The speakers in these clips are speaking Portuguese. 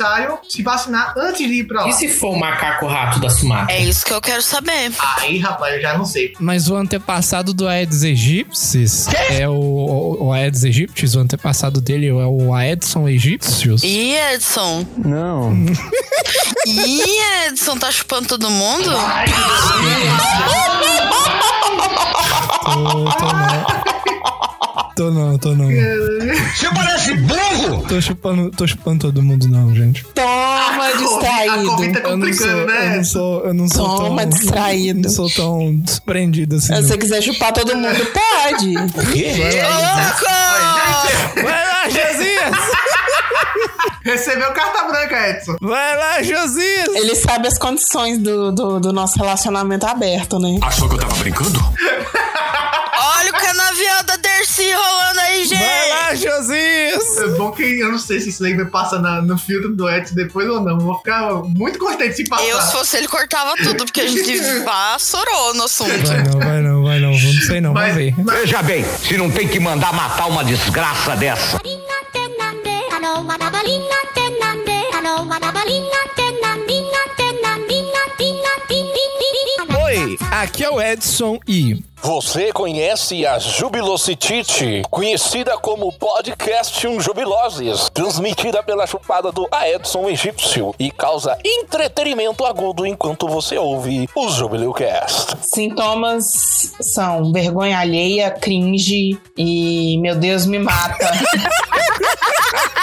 necessário se vacinar antes de ir pra lá. E se for o macaco rato da Sumatra? É isso que eu quero saber. Aí, rapaz, eu já não sei. Mas o antepassado do Aedes aegyptis é o, o, o Aedes aegyptis, o antepassado dele é o Aedson aegyptius. E Edson? Não. Ih, Edson, tá chupando todo mundo? Tô, tô não. Tô não, tô não. Você parece burro! Tô chupando, tô chupando todo mundo não, gente. Toma, A Covid tá distraído. Eu não sou, complicando, eu né? não sou, eu não sou Toma, tão... distraído. Não sou tão desprendido assim. Se não. você quiser chupar todo mundo, pode. Louco! Vai lá, Josias! Recebeu carta branca, Edson. Vai lá, Josias! Ele sabe as condições do, do, do nosso relacionamento aberto, né? Achou que eu tava brincando? Olha o canavial da Dercy rolando aí, gente! Vai lá, Josias! É bom que eu não sei se isso aí vai passar na- no filtro do Edson depois ou não. Vou ficar muito contente se passar. Eu, se fosse ele, cortava tudo, porque a gente vassourou no assunto. Vai não, vai não, vai não. Não sei não, Mas- vamos ver. mas- Veja bem, se não tem que mandar matar uma desgraça dessa. Aqui é o Edson e Você conhece a Jubilocitite, conhecida como Podcast Um Jubiloses, transmitida pela chupada do Aedson Egípcio e causa entretenimento agudo enquanto você ouve o Jubileucast. Sintomas são vergonha alheia, cringe e meu Deus me mata.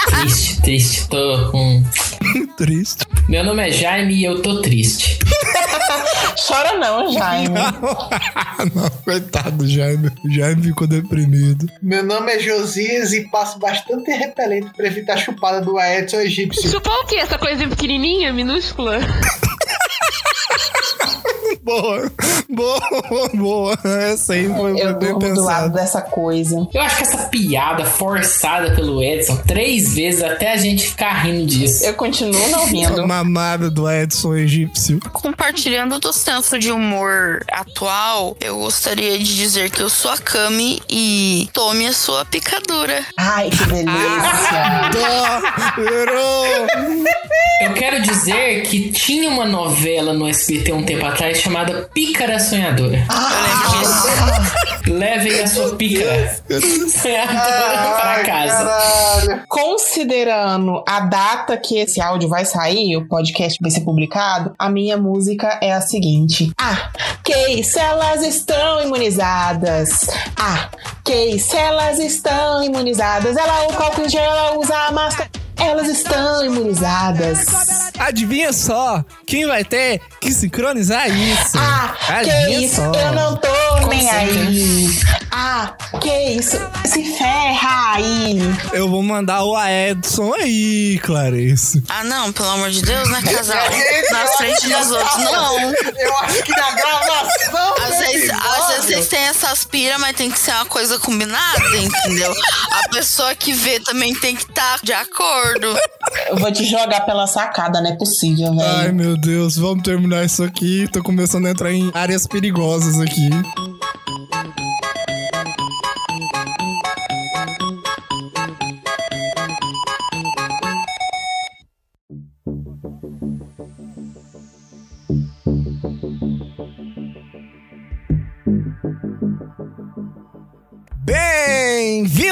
Triste, triste. Tô com. triste. Meu nome é Jaime e eu tô triste. Chora não, Jaime. não, coitado do Jaime. O Jaime ficou deprimido. Meu nome é Josias e passo bastante repelente pra evitar a chupada do Edson egípcio. Chupar o quê? Essa coisa pequenininha, minúscula? Boa, boa, boa. Essa aí foi Eu bem do lado dessa coisa. Eu acho que essa piada forçada pelo Edson três vezes até a gente ficar rindo disso. Eu continuo não rindo. mamada do Edson egípcio. Compartilhando do senso de humor atual, eu gostaria de dizer que eu sou a Kami e tome a sua picadura. Ai, que delícia. Errou. Eu quero dizer que tinha uma novela no SBT um tempo atrás chamada Pícara Sonhadora. Eu lembro disso. Levem a sua pícara sonhadora para casa. Caralho. Considerando a data que esse áudio vai sair, o podcast vai ser publicado, a minha música é a seguinte. Ah, que se elas estão imunizadas. Ah, que se elas estão imunizadas. Ela o álcool gel, ela usa a máscara. Elas estão imunizadas. Adivinha só, quem vai ter que sincronizar isso? Ah, que Adivinha isso, só. eu não tô Com nem aí. Ah, que isso, se ferra aí. Eu vou mandar o Edson aí, Clarice. Ah, não, pelo amor de Deus, né, casal? Na frente dos outros, não. Eu acho que na gravação. Às vezes, às vezes vocês têm essas piras, mas tem que ser uma coisa combinada, entendeu? A pessoa que vê também tem que estar de acordo. Eu vou te jogar pela sacada, não é possível, Ai, velho. meu Deus, vamos terminar isso aqui. Tô começando a entrar em áreas perigosas aqui.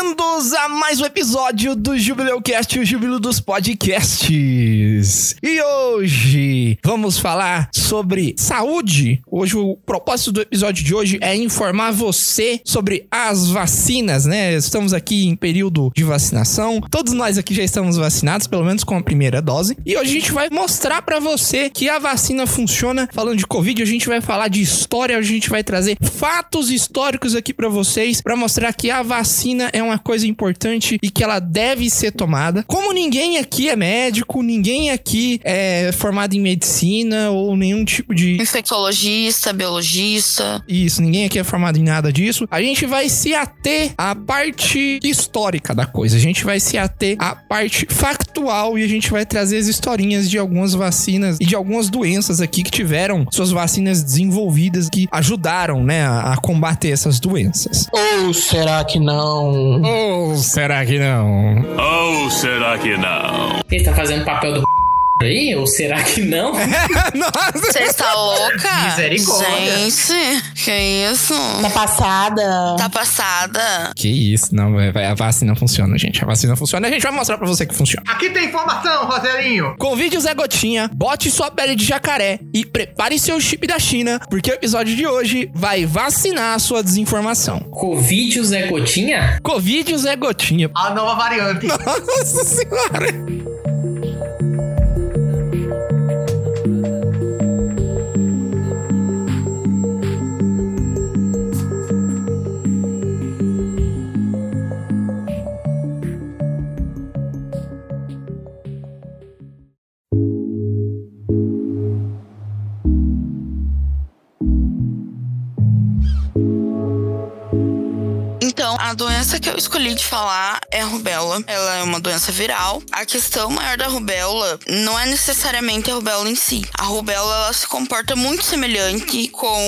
Bem-vindos a mais um episódio do Jubileu Cast, o Júbilo dos Podcasts. E hoje vamos falar sobre saúde. Hoje o propósito do episódio de hoje é informar você sobre as vacinas, né? Estamos aqui em período de vacinação. Todos nós aqui já estamos vacinados, pelo menos com a primeira dose. E hoje a gente vai mostrar pra você que a vacina funciona. Falando de Covid, a gente vai falar de história, a gente vai trazer fatos históricos aqui pra vocês, pra mostrar que a vacina é uma coisa importante e que ela deve ser tomada. Como ninguém aqui é médico, ninguém aqui é formado em medicina ou nenhum tipo de Infectologista, biologista. isso, ninguém aqui é formado em nada disso. A gente vai se ater à parte histórica da coisa. A gente vai se ater à parte factual e a gente vai trazer as historinhas de algumas vacinas e de algumas doenças aqui que tiveram suas vacinas desenvolvidas que ajudaram, né, a, a combater essas doenças. Ou será que não? Ou será que não? Ou será que não? Ele tá fazendo papel do aí? Ou será que não? Nossa! Você está louca? Misericórdia. Gente, que isso? Tá passada? Tá passada. Que isso, não, a vacina funciona, gente. A vacina funciona a gente vai mostrar pra você que funciona. Aqui tem informação, Rogerinho. Convide o Zé Gotinha, bote sua pele de jacaré e prepare seu chip da China, porque o episódio de hoje vai vacinar a sua desinformação. Covid o Zé Gotinha? Covid o Zé Gotinha. A nova variante. Nossa senhora. Eu escolhi de falar é a rubéola. Ela é uma doença viral. A questão maior da rubéola não é necessariamente a rubéola em si. A rubéola ela se comporta muito semelhante com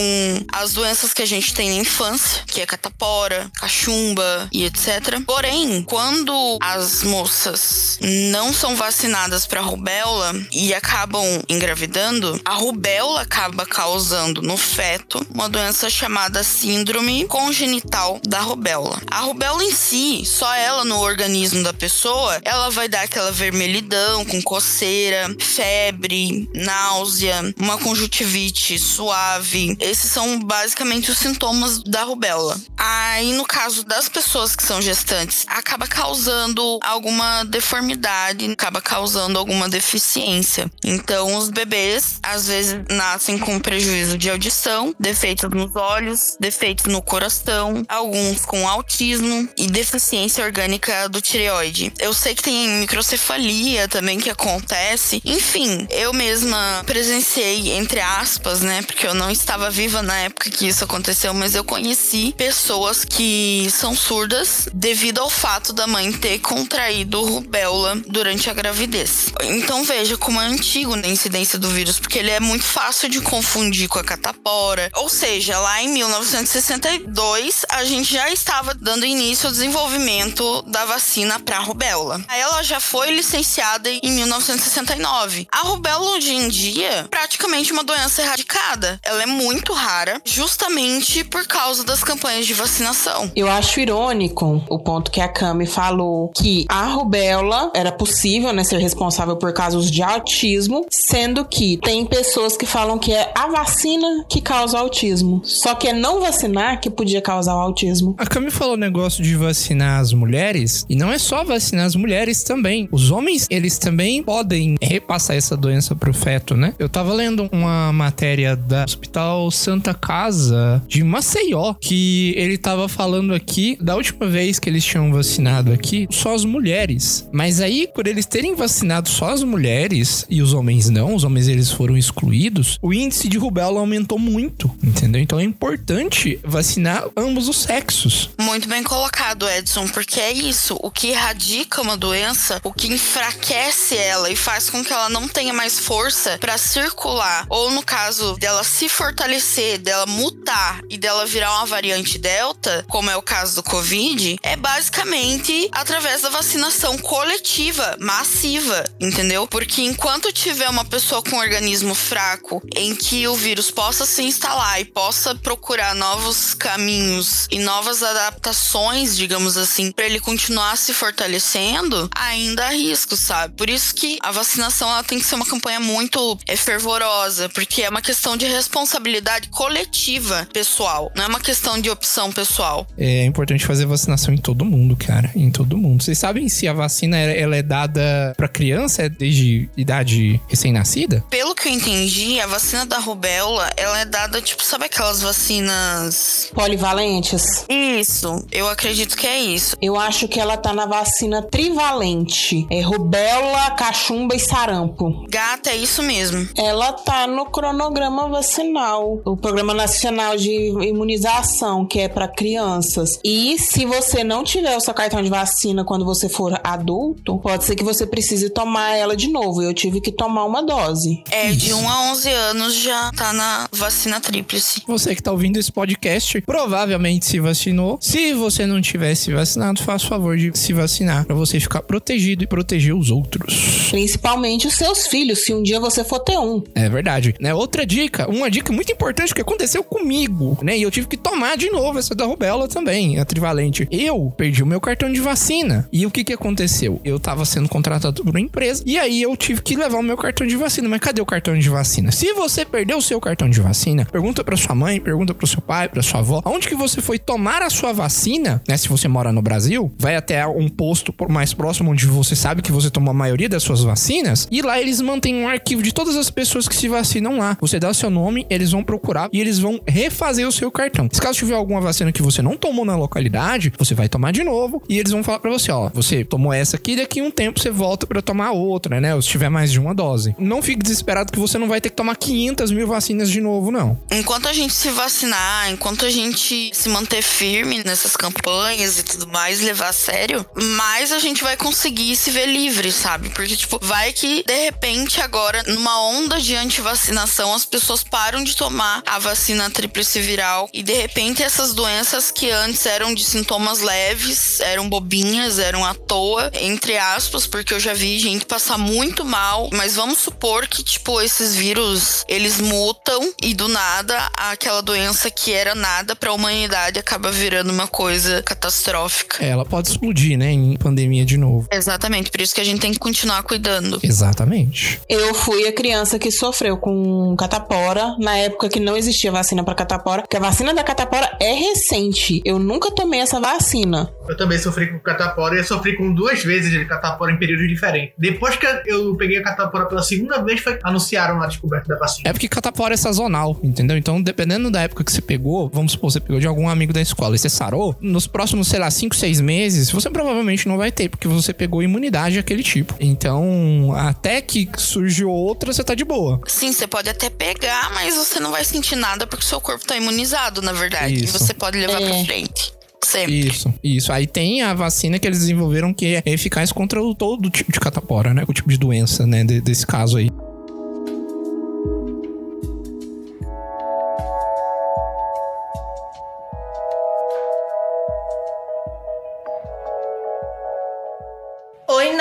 as doenças que a gente tem na infância, que é catapora, cachumba e etc. Porém, quando as moças não são vacinadas para rubéola e acabam engravidando, a rubéola acaba causando no feto uma doença chamada síndrome congenital da rubéola. A rubéola em si, só ela organismo da pessoa, ela vai dar aquela vermelhidão com coceira, febre, náusea, uma conjuntivite suave. Esses são basicamente os sintomas da rubéola. Aí, no caso das pessoas que são gestantes, acaba causando alguma deformidade, acaba causando alguma deficiência. Então, os bebês às vezes nascem com prejuízo de audição, defeitos nos olhos, defeitos no coração, alguns com autismo e deficiência orgânica do tireoide. Eu sei que tem microcefalia também que acontece. Enfim, eu mesma presenciei, entre aspas, né? Porque eu não estava viva na época que isso aconteceu, mas eu conheci pessoas que são surdas devido ao fato da mãe ter contraído rubéola durante a gravidez. Então veja como é antigo na incidência do vírus, porque ele é muito fácil de confundir com a catapora. Ou seja, lá em 1962, a gente já estava dando início ao desenvolvimento da vacina para rubéola. Ela já foi licenciada em 1969. A rubéola hoje em dia, praticamente uma doença erradicada. Ela é muito rara, justamente por causa das campanhas de vacinação. Eu acho irônico o ponto que a Cami falou que a rubéola era possível né, ser responsável por casos de autismo, sendo que tem pessoas que falam que é a vacina que causa autismo. Só que é não vacinar que podia causar o autismo. A Cami falou negócio de vacinar as mulheres, e não é só vacinar as mulheres também. Os homens, eles também podem repassar essa doença pro feto, né? Eu tava lendo uma matéria da Hospital Santa Casa de Maceió, que ele tava falando aqui da última vez que eles tinham vacinado aqui só as mulheres. Mas aí, por eles terem vacinado só as mulheres e os homens não, os homens eles foram excluídos, o índice de rubéola aumentou muito, entendeu? Então é importante vacinar ambos os sexos. Muito bem colocado, Edson, porque é isso. O que erradica uma doença, o que enfraquece ela e faz com que ela não tenha mais força para circular, ou no caso dela se fortalecer, dela mutar e dela virar uma variante delta, como é o caso do Covid, é basicamente através da vacinação coletiva, massiva, entendeu? Porque enquanto tiver uma pessoa com um organismo fraco em que o vírus possa se instalar e possa procurar novos caminhos e novas adaptações, digamos assim, para ele continuar se fortalecendo, ainda há risco, sabe? Por isso que a vacinação ela tem que ser uma campanha muito é, fervorosa, porque é uma questão de responsabilidade coletiva pessoal, não é uma questão de opção pessoal. É importante fazer vacinação em todo mundo, cara. Em todo mundo. Vocês sabem se a vacina ela é dada pra criança é desde idade recém-nascida? Pelo que que eu entendi, a vacina da rubéola, ela é dada, tipo, sabe aquelas vacinas. Polivalentes? Isso, eu acredito que é isso. Eu acho que ela tá na vacina trivalente. É rubéola, cachumba e sarampo. Gata, é isso mesmo. Ela tá no cronograma vacinal, o Programa Nacional de Imunização, que é para crianças. E se você não tiver o seu cartão de vacina quando você for adulto, pode ser que você precise tomar ela de novo. Eu tive que tomar uma dose. É, de 1 a 11 anos já tá na vacina tríplice. Você que tá ouvindo esse podcast provavelmente se vacinou. Se você não tivesse vacinado, faça o favor de se vacinar para você ficar protegido e proteger os outros. Principalmente os seus filhos, se um dia você for ter um. É verdade. Né? Outra dica, uma dica muito importante que aconteceu comigo, né? E eu tive que tomar de novo essa da rubéola também, a trivalente. Eu perdi o meu cartão de vacina. E o que que aconteceu? Eu tava sendo contratado por uma empresa e aí eu tive que levar o meu cartão de vacina. Mas cadê o cartão de vacina? Se você perdeu o seu cartão de vacina, pergunta para sua mãe, pergunta para seu pai, para sua avó, aonde que você foi tomar a sua vacina, né? Se você mora no Brasil, vai até um posto mais próximo onde você sabe que você tomou a maioria das suas vacinas e lá eles mantêm um arquivo de todas as pessoas que se vacinam lá. Você dá o seu nome, eles vão procurar e eles vão refazer o seu cartão. Se caso tiver alguma vacina que você não tomou na localidade, você vai tomar de novo e eles vão falar para você, ó, você tomou essa aqui, daqui um tempo você volta para tomar outra, né? Ou se tiver mais de uma dose. Não fique desesperado que você não vai ter que tomar 500 mil vacinas de novo, não. Enquanto a gente se vacinar, enquanto a gente se manter firme nessas campanhas e tudo mais, levar sério, mais a gente vai conseguir se ver livre, sabe? Porque, tipo, vai que de repente agora, numa onda de antivacinação, as pessoas param de tomar a vacina tríplice viral e de repente essas doenças que antes eram de sintomas leves, eram bobinhas, eram à toa, entre aspas, porque eu já vi gente passar muito mal, mas vamos supor que, tipo, esses vírus, eles mutam e do nada aquela doença que era nada pra humanidade acaba virando uma coisa catastrófica. É, ela pode explodir, né, em pandemia de novo. Exatamente, por isso que a gente tem que continuar cuidando. Exatamente. Eu fui a criança que sofreu com catapora na época que não existia vacina pra catapora, porque a vacina da catapora é recente. Eu nunca tomei essa vacina. Eu também sofri com catapora e eu sofri com duas vezes de catapora em períodos diferentes. Depois que eu peguei a catapora pela segunda vez, foi anunciaram a descoberta da vacina. É porque catapora é sazonal, entendeu? Então, dependendo da época que você pegou, vamos supor, você pegou de algum amigo da escola e você sarou, nos próximos, sei lá, 5, 6 meses, você provavelmente não vai ter, porque você pegou imunidade daquele tipo. Então, até que surgiu outra, você tá de boa. Sim, você pode até pegar, mas você não vai sentir nada porque seu corpo tá imunizado, na verdade. Isso. E você pode levar É. pra frente. Sempre. Isso, isso. Aí tem a vacina que eles desenvolveram que é eficaz contra o, todo tipo de catapora, né? O tipo de doença, né? de- desse caso aí.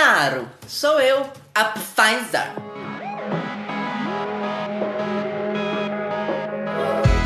Oi, Naro. Sou eu, a Pfizer.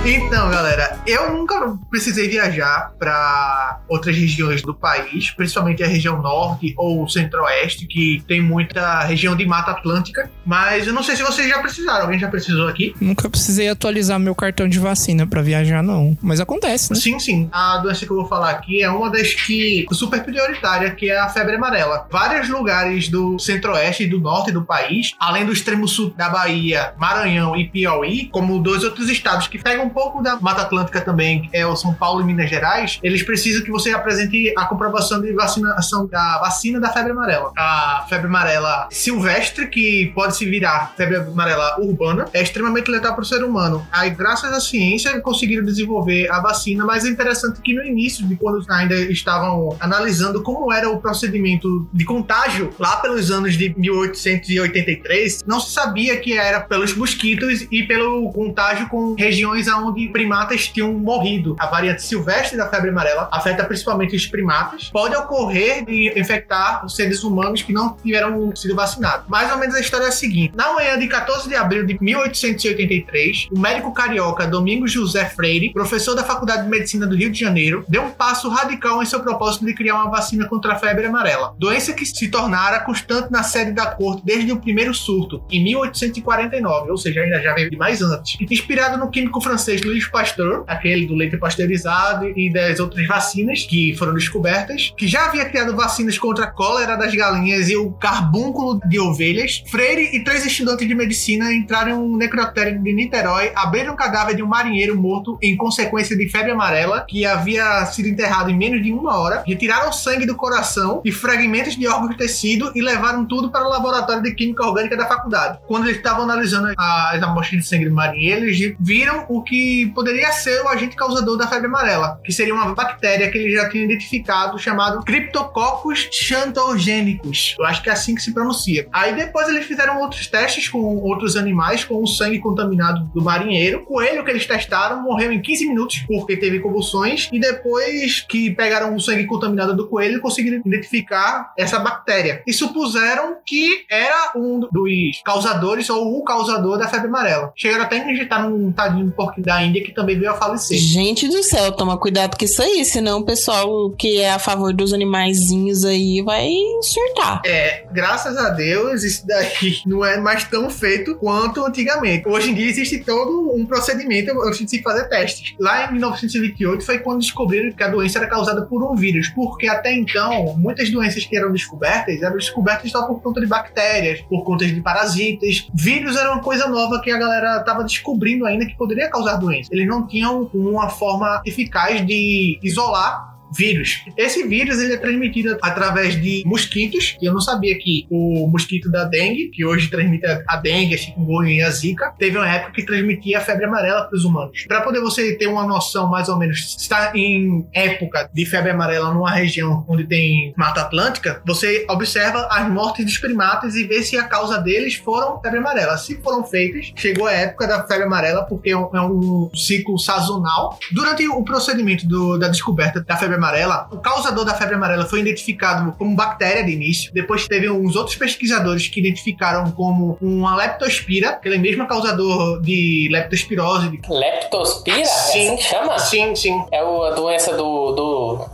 Então, galera, eu nunca precisei viajar para outras regiões do país, principalmente a região norte ou centro-oeste, que tem muita região de mata atlântica. Mas eu não sei se vocês já precisaram. Alguém já precisou aqui? Nunca precisei atualizar meu cartão de vacina pra viajar, não. Mas acontece, né? Sim, sim. A doença que eu vou falar aqui é uma das que super prioritária, que é a febre amarela. Vários lugares do centro-oeste e do norte do país, além do extremo sul da Bahia, Maranhão e Piauí, como dois outros estados que pegam pouco da Mata Atlântica também, é o São Paulo e Minas Gerais, eles precisam que você apresente a comprovação de vacinação da vacina da febre amarela. A febre amarela silvestre, que pode se virar febre amarela urbana, é extremamente letal para o ser humano. Aí, graças à ciência, conseguiram desenvolver a vacina, mas é interessante que no início, de quando ainda estavam analisando como era o procedimento de contágio, lá pelos anos de 1883, não se sabia que era pelos mosquitos e pelo contágio com regiões onde primatas tinham morrido. A variante silvestre da febre amarela afeta principalmente os primatas. Pode ocorrer de infectar os seres humanos que não tiveram sido vacinados. Mais ou menos a história é a seguinte: na manhã de 14 de abril de 1883, o médico carioca Domingos José Freire, professor da Faculdade de Medicina do Rio de Janeiro, deu um passo radical em seu propósito de criar uma vacina contra a febre amarela, doença que se tornara constante na sede da corte desde o primeiro surto, em 1849, ou seja, ainda já veio de mais antes. Inspirado no químico francês vocês Luiz Pasteur, aquele do leite pasteurizado e das outras vacinas que foram descobertas, que já havia criado vacinas contra a cólera das galinhas e o carbúnculo de ovelhas. Freire e três estudantes de medicina entraram em um necrotério de Niterói, abriram o cadáver de um marinheiro morto em consequência de febre amarela, que havia sido enterrado em menos de uma hora, retiraram sangue do coração e fragmentos de órgãos de tecido e levaram tudo para o laboratório de química orgânica da faculdade. Quando eles estavam analisando as amostras de sangue do marinheiro, eles viram o que poderia ser o agente causador da febre amarela, que seria uma bactéria que eles já tinham identificado chamado Cryptococcus xanthogênicos. Eu acho que é assim que se pronuncia. Aí depois eles fizeram outros testes com outros animais, com o sangue contaminado do marinheiro. O coelho que eles testaram morreu em 15 minutos porque teve convulsões e depois que pegaram o sangue contaminado do coelho, conseguiram identificar essa bactéria e supuseram que era um dos causadores ou o causador da febre amarela. Chegaram até a injetar num tadinho porco da Índia que também veio a falecer. Gente do céu, toma cuidado com isso aí, senão o pessoal que é a favor dos animaizinhos aí vai surtar. É, graças a Deus, isso daí não é mais tão feito quanto antigamente. Hoje em dia existe todo um procedimento antes de se fazer testes. Lá em 1928 foi quando descobriram que a doença era causada por um vírus, porque até então muitas doenças que eram descobertas eram descobertas só por conta de bactérias, por conta de parasitas. Vírus era uma coisa nova que a galera estava descobrindo ainda que poderia causar doença. Eles não tinham uma forma eficaz de isolar vírus. Esse vírus ele é transmitido através de mosquitos, e eu não sabia que o mosquito da dengue, que hoje transmite a dengue, a chikungunya e a zika, teve uma época que transmitia a febre amarela para os humanos. Para poder você ter uma noção mais ou menos, está em época de febre amarela numa região onde tem Mata Atlântica, você observa as mortes dos primatas e vê se a causa deles foram febre amarela. Se foram feitas, chegou a época da febre amarela, porque é um, é um ciclo sazonal. Durante o procedimento do, da descoberta da febre amarela, o causador da febre amarela foi identificado como bactéria de início. Depois teve uns outros pesquisadores que identificaram como uma leptospira, aquele mesmo causador de leptospirose. De... Leptospira? Sim. É assim que chama? Sim, sim. É a doença do, do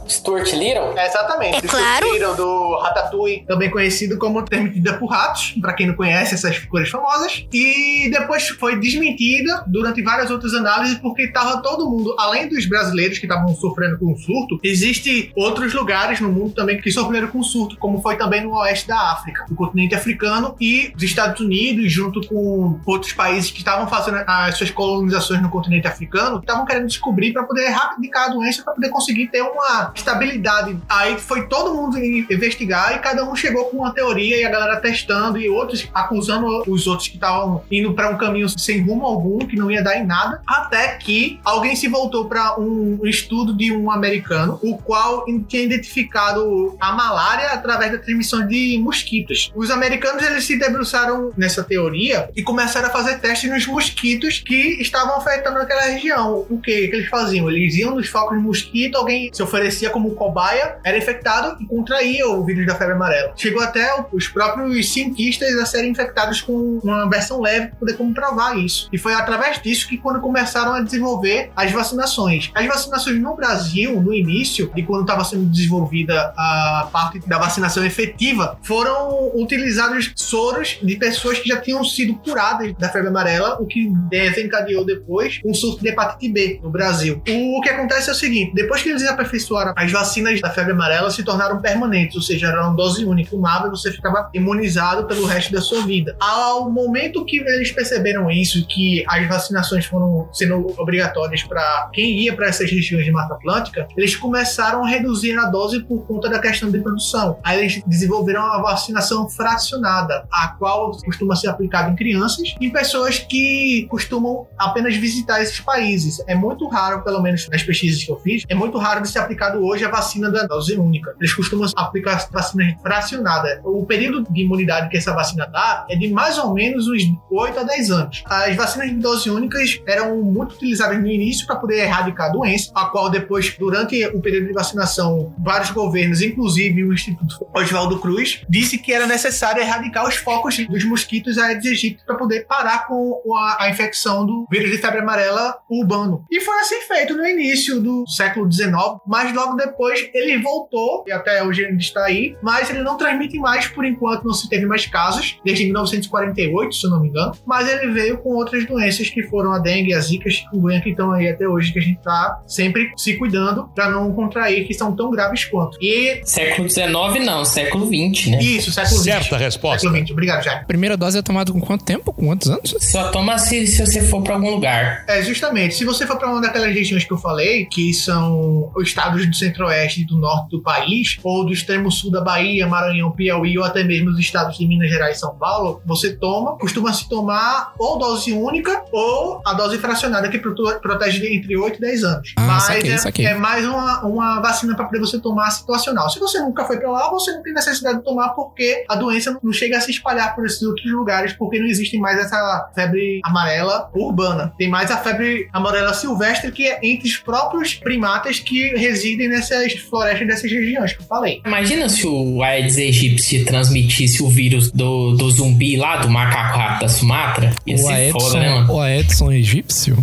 Stuart Little? É, exatamente. É Do claro. Little, do Ratatouille, também conhecido como transmitida por ratos, pra quem não conhece essas figuras famosas. E depois foi desmentida durante várias outras análises, porque estava todo mundo, além dos brasileiros que estavam sofrendo com o surto, existe outros lugares no mundo também que sofreram com o surto, como foi também no oeste da África, no continente africano e os Estados Unidos, junto com outros países que estavam fazendo as suas colonizações no continente africano, estavam querendo descobrir para poder erradicar a doença, para poder conseguir ter uma estabilidade. Aí foi todo mundo investigar e cada um chegou com uma teoria e a galera testando e outros acusando os outros que estavam indo para um caminho sem rumo algum, que não ia dar em nada, até que alguém se voltou para um estudo de um americano, o qual tinha identificado a malária através da transmissão de mosquitos. Os americanos eles se debruçaram nessa teoria e começaram a fazer testes nos mosquitos que estavam afetando aquela região. O que, que eles faziam? Eles iam nos focos de mosquito, alguém se oferecia como cobaia, era infectado e contraía o vírus da febre amarela. Chegou até os próprios cientistas a serem infectados com uma versão leve para poder comprovar isso. E foi através disso que quando começaram a desenvolver as vacinações. As vacinações no Brasil, no início, de quando estava sendo desenvolvida a parte da vacinação efetiva, foram utilizados soros de pessoas que já tinham sido curadas da febre amarela, o que desencadeou depois um surto de hepatite B no Brasil. O que acontece é o seguinte: depois que eles aperfeiçoaram as vacinas da febre amarela, se tornaram permanentes, ou seja, era uma dose única, uma e você ficava imunizado pelo resto da sua vida. Ao momento que eles perceberam isso, que as vacinações foram sendo obrigatórias para quem ia para essas regiões de Mata Atlântica, eles começaram a reduzir a dose por conta da questão de produção. Aí eles desenvolveram a vacinação fracionada, a qual costuma ser aplicada em crianças e pessoas que costumam apenas visitar esses países. É muito raro, pelo menos nas pesquisas que eu fiz, é muito raro de ser aplicado hoje a vacina da dose única. Eles costumam aplicar vacina fracionada. O período de imunidade que essa vacina dá é de mais ou menos uns 8 a 10 anos. As vacinas de dose únicas eram muito utilizadas no início para poder erradicar a doença, a qual depois, durante o período de vacinação, vários governos, inclusive o Instituto Oswaldo Cruz, disse que era necessário erradicar os focos dos mosquitos Aedes aegypti para poder parar com a, a infecção do vírus de febre amarela urbano. E foi assim feito no início do século XIX, mas logo depois ele voltou, e até hoje ele está aí, mas ele não transmite mais, por enquanto não se teve mais casos, desde 1948, se eu não me engano, mas ele veio com outras doenças que foram a dengue, a zika, a chikungunya, que estão aí até hoje, que a gente tá sempre se cuidando para não contrair, que são tão graves quanto. E Século XIX não, século XX, né? isso, século XX. Certa resposta. Século XX, obrigado, Jair. Primeira dose é tomada com quanto tempo? Com quantos anos? Só toma se, se você for pra algum lugar. É, justamente. Se você for para uma daquelas regiões que eu falei, que são os estados do centro-oeste e do norte do país, ou do extremo sul da Bahia, Maranhão, Piauí, ou até mesmo os estados de Minas Gerais e São Paulo, você toma, costuma se tomar ou dose única ou a dose fracionada, que protege entre 8 e 10 anos. Ah, Mas saquei, é, saquei. é mais uma, uma vacina para poder você tomar situacional. Se você nunca foi para lá, você não tem necessidade de tomar porque a doença não chega a se espalhar por esses outros lugares, porque não existe mais essa febre amarela urbana. Tem mais a febre amarela silvestre, que é entre os próprios primatas que residem nessas florestas dessas regiões que eu falei. Imagina se o Aedes aegypti transmitisse o vírus do, do zumbi lá, do macaco rato da Sumatra. Ia O ser Edson, foda, né, mano? o Edson egípcio?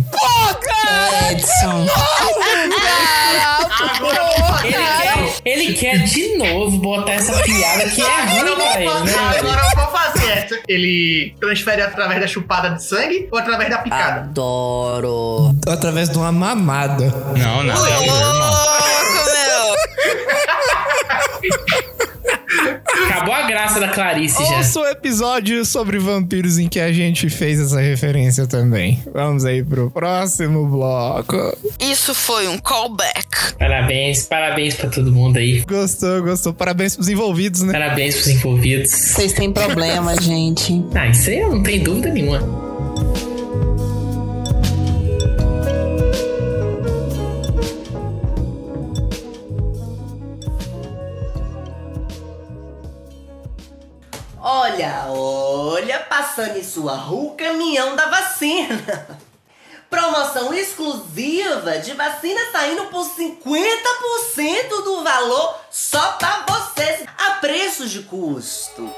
Edson. Ele quer, ele quer de novo botar essa piada que é ruim pra ele, né? agora Ele transfere através da chupada de sangue ou através da picada? Adoro. Através de uma mamada. Não, não, não, irmão. Acabou a graça da Clarice já. Ouça o episódio sobre vampiros em que a gente fez essa referência também. Vamos aí pro próximo bloco. Isso foi um callback. Parabéns, parabéns pra todo mundo aí. Gostou, gostou. Parabéns pros envolvidos, né? Parabéns pros envolvidos. Vocês têm problema, gente. Ah, isso aí eu não tenho dúvida nenhuma. Passando em sua rua o caminhão da vacina. Promoção exclusiva de vacina saindo por 50% do valor só pra vocês, a preço de custo.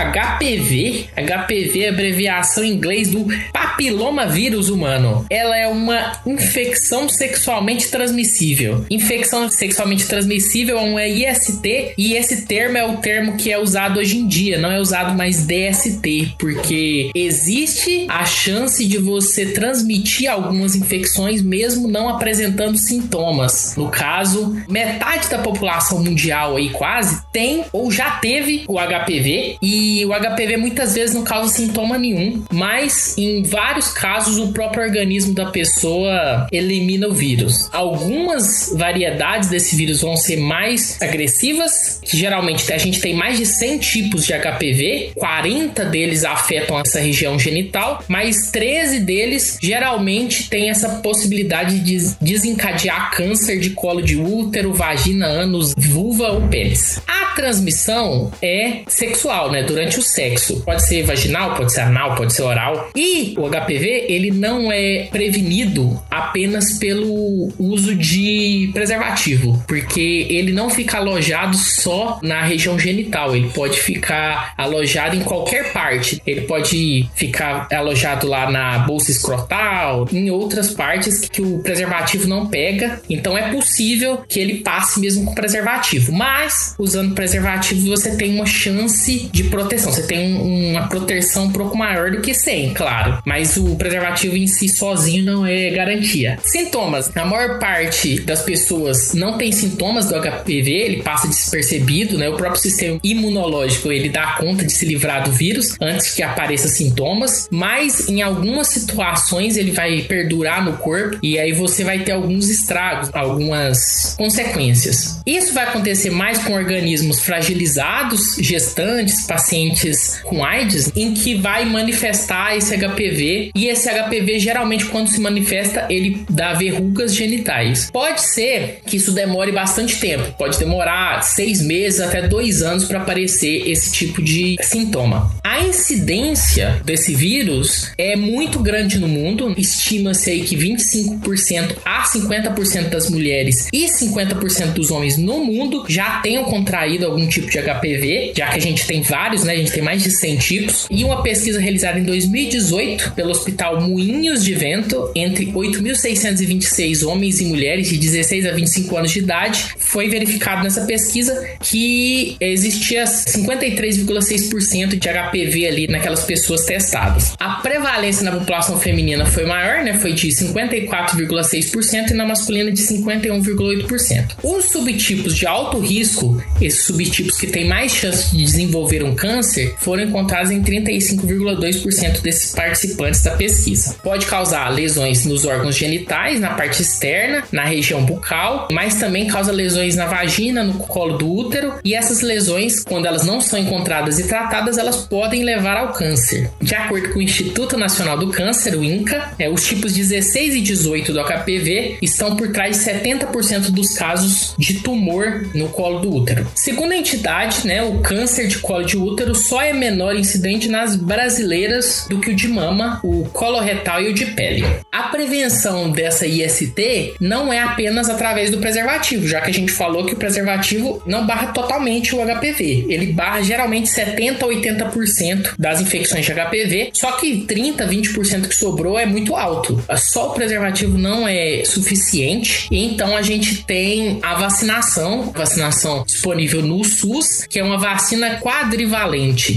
HPV. HPV é abreviação em inglês do papilomavírus humano. Ela é uma infecção sexualmente transmissível. Infecção sexualmente transmissível é um IST e esse termo é o termo que é usado hoje em dia, não é usado mais DST, porque existe a chance de você transmitir algumas infecções mesmo não apresentando sintomas. No caso, metade da população mundial aí quase tem ou já teve o HPV e o HPV muitas vezes não causa sintoma nenhum, mas em vários casos o próprio organismo da pessoa elimina o vírus. Algumas variedades desse vírus vão ser mais agressivas, que geralmente a gente tem mais de 100 tipos de HPV, 40 deles afetam essa região genital, mas 13 deles geralmente têm essa possibilidade de desencadear câncer de colo de útero, vagina, ânus, vulva ou pênis. A transmissão é sexual, né? Durante o sexo. Pode ser vaginal, pode ser anal, pode ser oral. E o HPV, ele não é prevenido apenas pelo uso de preservativo, porque ele não fica alojado só na região genital, ele pode ficar alojado em qualquer parte. Ele pode ficar alojado lá na bolsa escrotal, em outras partes que, o preservativo não pega. Então é possível que ele passe mesmo com preservativo. Mas usando preservativo você tem uma chance de. Você tem um- uma proteção um pouco maior do que sem, claro. Mas o preservativo em si sozinho não é garantia. Sintomas: a maior parte das pessoas não tem sintomas do HPV, ele passa despercebido, né? O próprio sistema imunológico ele dá conta de se livrar do vírus antes que apareça sintomas, mas em algumas situações ele vai perdurar no corpo e aí você vai ter alguns estragos, algumas consequências. Isso vai acontecer mais com organismos fragilizados, gestantes, pacientes com AIDS em que vai manifestar esse HPV e esse HPV geralmente quando se manifesta ele dá verrugas genitais. Pode ser que isso demore bastante tempo, pode demorar seis meses até dois anos para aparecer esse tipo de sintoma. A incidência desse vírus é muito grande no mundo, estima-se aí que 25% a 50% das mulheres e 50% dos homens no mundo já tenham contraído algum tipo de HPV, já que a gente tem vários, né? A gente tem mais de 100 tipos. E uma pesquisa realizada em 2018 pelo Hospital Moinhos de Vento entre 8.626 homens e mulheres de 16 a 25 anos de idade, foi verificado nessa pesquisa que existia 53,6% de HPV ali naquelas pessoas testadas. A prevalência na população feminina foi maior, né? Foi de 54,6% e na masculina de 51,8%. Os subtipos de alto risco, esses subtipos que têm mais chance de desenvolver um câncer, foram encontrados em 35,2% desses participantes da pesquisa. Pode causar lesões nos órgãos genitais, na parte externa, na região bucal, mas também causa lesões na vagina, no colo do útero, e essas lesões, quando elas não são encontradas e tratadas, elas podem levar ao câncer. De acordo com o Instituto Nacional do Câncer, o INCA, é, os tipos 16 e 18 do HPV estão por trás de 70% dos casos de tumor no colo do útero. Segundo a entidade, né, o câncer de colo de útero só é menor incidente nas brasileiras do que o de mama, o coloretal e o de pele. A prevenção dessa IST não é apenas através do preservativo, já que a gente falou que o preservativo não barra totalmente o HPV. Ele barra geralmente 70 a 80% das infecções de HPV, só que 30, 20% que sobrou é muito alto. Só o preservativo não é suficiente, então a gente tem a vacinação, vacinação disponível no SUS, que é uma vacina quadrivalente.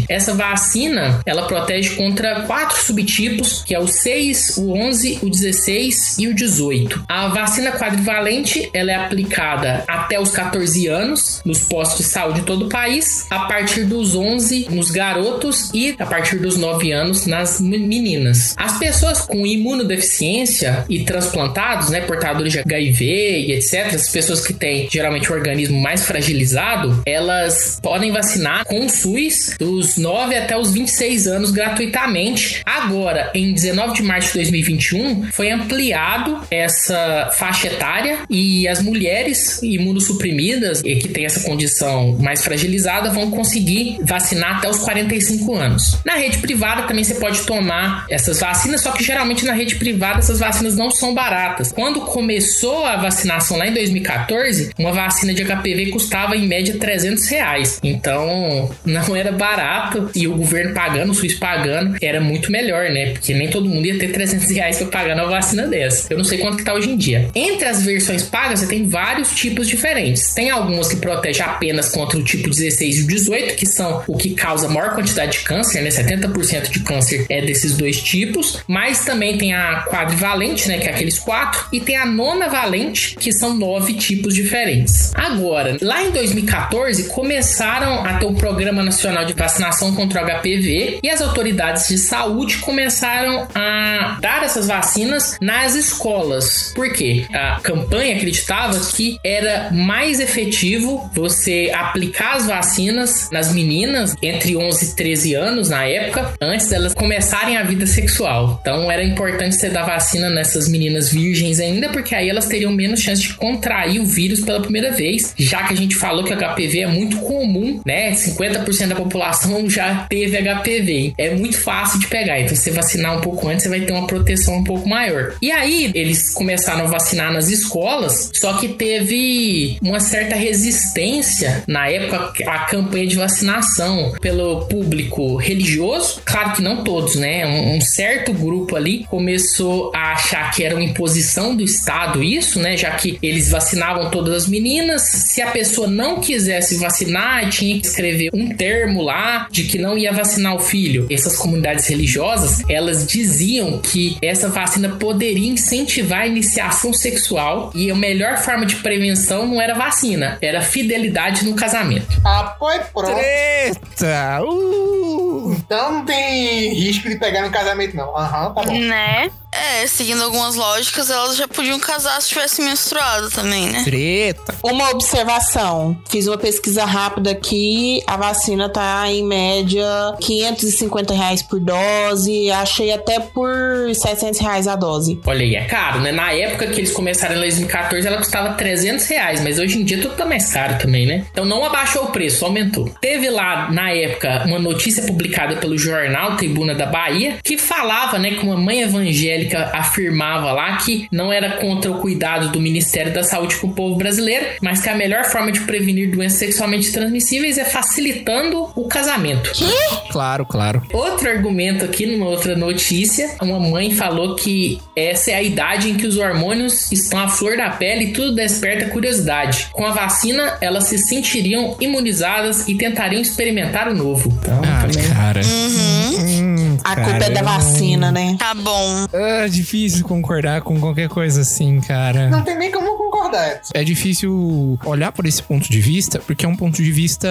Essa vacina, ela protege contra quatro subtipos, que é o 6, o 11, o 16 e o 18. A vacina quadrivalente, ela é aplicada até os 14 anos nos postos de saúde de todo o país, a partir dos 11 nos garotos e a partir dos 9 anos nas meninas. As pessoas com imunodeficiência e transplantados, né, portadores de HIV e etc, as pessoas que têm geralmente o organismo mais fragilizado, elas podem vacinar com o SUS dos 9 até os 26 anos gratuitamente. Agora, em 19 de março de 2021, foi ampliado essa faixa etária e as mulheres imunossuprimidas e que têm essa condição mais fragilizada vão conseguir vacinar até os 45 anos. Na rede privada também você pode tomar essas vacinas, só que geralmente na rede privada essas vacinas não são baratas. Quando começou a vacinação lá em 2014, uma vacina de HPV custava em média 300 reais. Então não era barato e o governo pagando, o SUS pagando, era muito melhor, né? Porque nem todo mundo ia ter 300 reais pra pagar uma vacina dessa. Eu não sei quanto que tá hoje em dia. Entre as versões pagas, você tem vários tipos diferentes. Tem algumas que protegem apenas contra o tipo 16 e o 18, que são o que causa maior quantidade de câncer, né? 70% de câncer é desses dois tipos. Mas também tem a quadrivalente, né? Que é aqueles quatro. E tem a nona valente, que são nove tipos diferentes. Agora, lá em 2014, começaram a ter o Programa Nacional de Vacinação contra o HPV e as autoridades de saúde começaram a dar essas vacinas nas escolas. Por quê? A campanha acreditava que era mais efetivo você aplicar as vacinas nas meninas entre 11 e 13 anos na época, antes delas começarem a vida sexual. Então era importante você dar vacina nessas meninas virgens ainda, porque aí elas teriam menos chance de contrair o vírus pela primeira vez, já que a gente falou que o HPV é muito comum, né? 50% da população já teve HPV. É muito fácil de pegar. Então, se você vacinar um pouco antes, você vai ter uma proteção um pouco maior. E aí, eles começaram a vacinar nas escolas, só que teve uma certa resistência na época à campanha de vacinação pelo público religioso. Claro que não todos, né? Um, um certo grupo ali começou a achar que era uma imposição do Estado isso, né? Já que eles vacinavam todas as meninas. Se a pessoa não quisesse vacinar, tinha que escrever um termo lá de que não ia vacinar o filho. Essas comunidades religiosas, elas diziam que essa vacina poderia incentivar a iniciação sexual e a melhor forma de prevenção não era vacina, era fidelidade no casamento. Ah, foi pronto. Treta! Uh! Então não tem risco de pegar no casamento, não. Aham, tá bom. Né? É, seguindo algumas lógicas, elas já podiam casar se tivesse menstruado também, né? Treta. Uma observação. Fiz uma pesquisa rápida aqui. A vacina tá em média 550 reais por dose. Achei até por 700 reais a dose. Olha aí, é caro, né? Na época que eles começaram em 2014, ela custava 300 reais, mas hoje em dia tudo tá mais caro também, né? Então não abaixou o preço, só aumentou. Teve lá, na época, uma notícia publicada pelo jornal Tribuna da Bahia, que falava, né, que uma mãe evangélica afirmava lá que não era contra o cuidado do Ministério da Saúde com o povo brasileiro, mas que a melhor forma de prevenir doenças sexualmente transmissíveis é facilitando o casamento. Claro, claro. Outro argumento aqui numa outra notícia, uma mãe falou que essa é a idade em que os hormônios estão à flor da pele e tudo desperta curiosidade. Com a vacina, elas se sentiriam imunizadas e tentariam experimentar o novo. Então, Ah, também- cara. Uhum. A cara, culpa é da não- vacina, né? Tá bom. É difícil concordar com qualquer coisa assim, cara. Não tem nem como É difícil olhar por esse ponto de vista, porque é um ponto de vista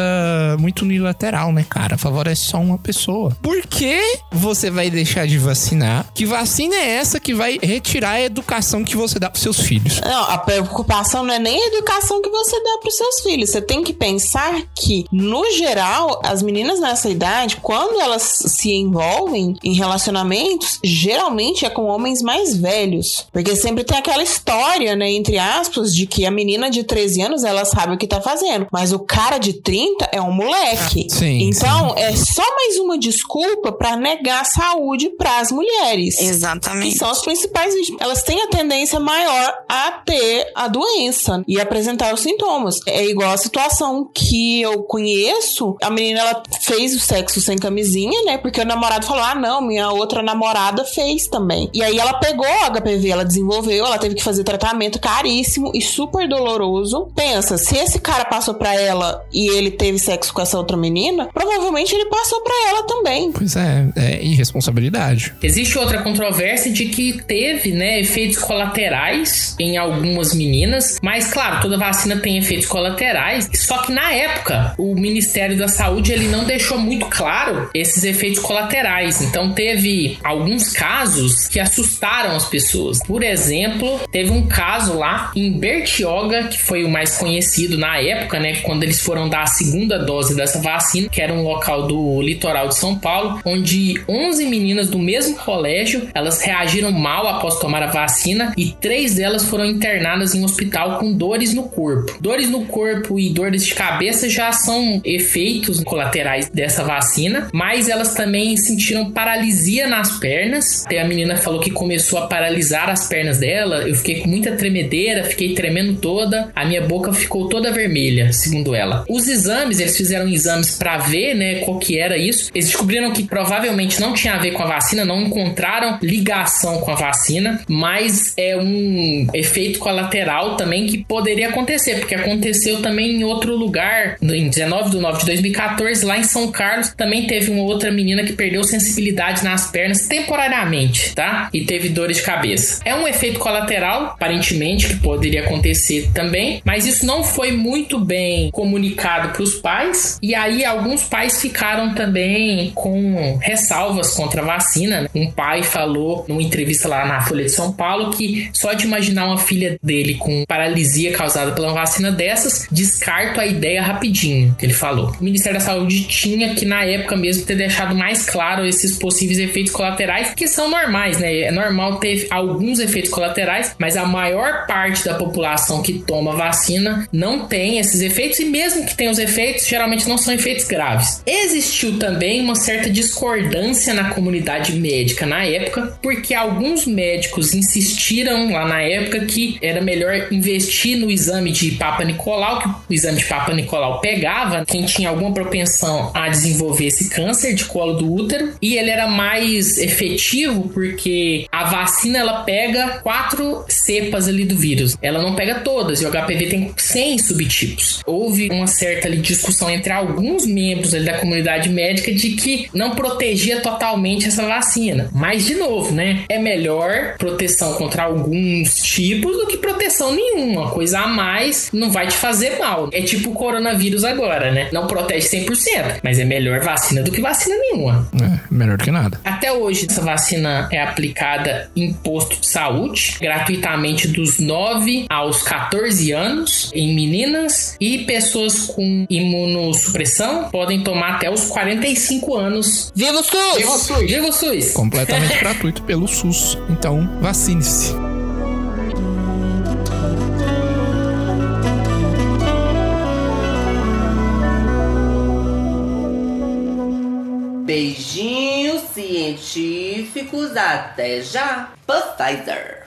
muito unilateral, né, cara? Favorece só uma pessoa. Por que você vai deixar de vacinar? Que vacina é essa que vai retirar a educação que você dá pros seus filhos? Não, a preocupação não é nem a educação que você dá para os seus filhos. Você tem que pensar que, no geral, as meninas nessa idade, quando elas se envolvem em relacionamentos, geralmente é com homens mais velhos. Porque sempre tem aquela história, né, entre aspas, de que a menina de 13 anos, ela sabe o que tá fazendo. Mas o cara de 30 é um moleque. Sim, Então, é só mais uma desculpa para negar saúde para as mulheres. Que Exatamente. são as principais vítimas. Elas têm a tendência maior a ter a doença e apresentar os sintomas. É igual a situação que eu conheço. A menina, ela fez o sexo sem camisinha, né? Porque o namorado falou, ah, não, minha outra namorada fez também. E aí ela pegou o HPV, ela desenvolveu, ela teve que fazer tratamento caríssimo e super doloroso. Pensa, se esse cara passou pra ela e ele teve sexo com essa outra menina, provavelmente ele passou pra ela também. Pois é, é irresponsabilidade. Existe outra controvérsia de que teve, né, efeitos colaterais em algumas meninas, mas claro, toda vacina tem efeitos colaterais. Só que na época, o Ministério da Saúde ele não deixou muito claro esses efeitos colaterais. Então teve alguns casos que assustaram as pessoas. Por exemplo, teve um caso lá em Bertioga, que foi o mais conhecido na época, né, quando eles foram dar a segunda dose dessa vacina, que era um local do litoral de São Paulo, onde 11 meninas do mesmo colégio, elas reagiram mal após tomar a vacina e três delas foram internadas em um hospital com dores no corpo. Dores no corpo e dores de cabeça já são efeitos colaterais dessa vacina, mas elas também sentiram paralisia nas pernas. Até a menina falou que começou a paralisar as pernas dela. Eu fiquei com muita tremedeira, fiquei tremendo toda. A minha boca ficou toda vermelha, segundo ela. Os exames, eles fizeram exames para ver, né, qual que era isso. Eles descobriram que provavelmente não tinha a ver com a vacina, não encontraram ligação com a vacina, mas é um efeito colateral também que poderia acontecer, porque aconteceu também em outro lugar, em 19 de 9 de 2014, lá em São Carlos, também teve uma outra menina que perdeu sensibilidade nas pernas temporariamente, tá? E teve dores de cabeça. É um efeito colateral, aparentemente, que poderia acontecer também, mas isso não foi muito bem comunicado para os pais, e aí alguns pais ficaram também com ressalvas contra a vacina. né? Um pai falou numa entrevista lá na Folha de São Paulo que só de imaginar uma filha dele com paralisia causada pela vacina dessas, descarto a ideia rapidinho, que ele falou. O Ministério da Saúde tinha que, na época mesmo, ter deixado mais claro esses possíveis efeitos colaterais, que são normais, né? É normal ter alguns efeitos colaterais, mas a maior parte da população que toma vacina não tem esses efeitos, e mesmo que tenha os efeitos, geralmente não são efeitos graves. Existiu também uma certa discordância na comunidade médica na época, porque alguns médicos insistiram lá na época que era melhor investir no exame de Papa Nicolau, que o exame de Papa Nicolau pegava quem tinha alguma propensão a desenvolver esse câncer de colo do útero, e ele era mais efetivo porque a vacina ela pega quatro cepas ali do vírus. Ela ela não pega todas e o HPV tem 100 subtipos. Houve uma certa ali, discussão entre alguns membros ali, da comunidade médica de que não protegia totalmente essa vacina. Mas, de novo, né? É melhor proteção contra alguns tipos do que proteção nenhuma. Coisa a mais não vai te fazer mal. É tipo o coronavírus agora, né? Não protege 100%, mas é melhor vacina do que vacina nenhuma. É, melhor do que nada. Até hoje, essa vacina é aplicada em posto de saúde, gratuitamente dos 9 aos 14 anos, em meninas, e pessoas com imunossupressão podem tomar até os 45 anos. Viva o SUS! Viva o SUS! Viva o SUS! Completamente gratuito pelo SUS. Então, vacine-se. Beijinhos científicos, até já. Pfizer.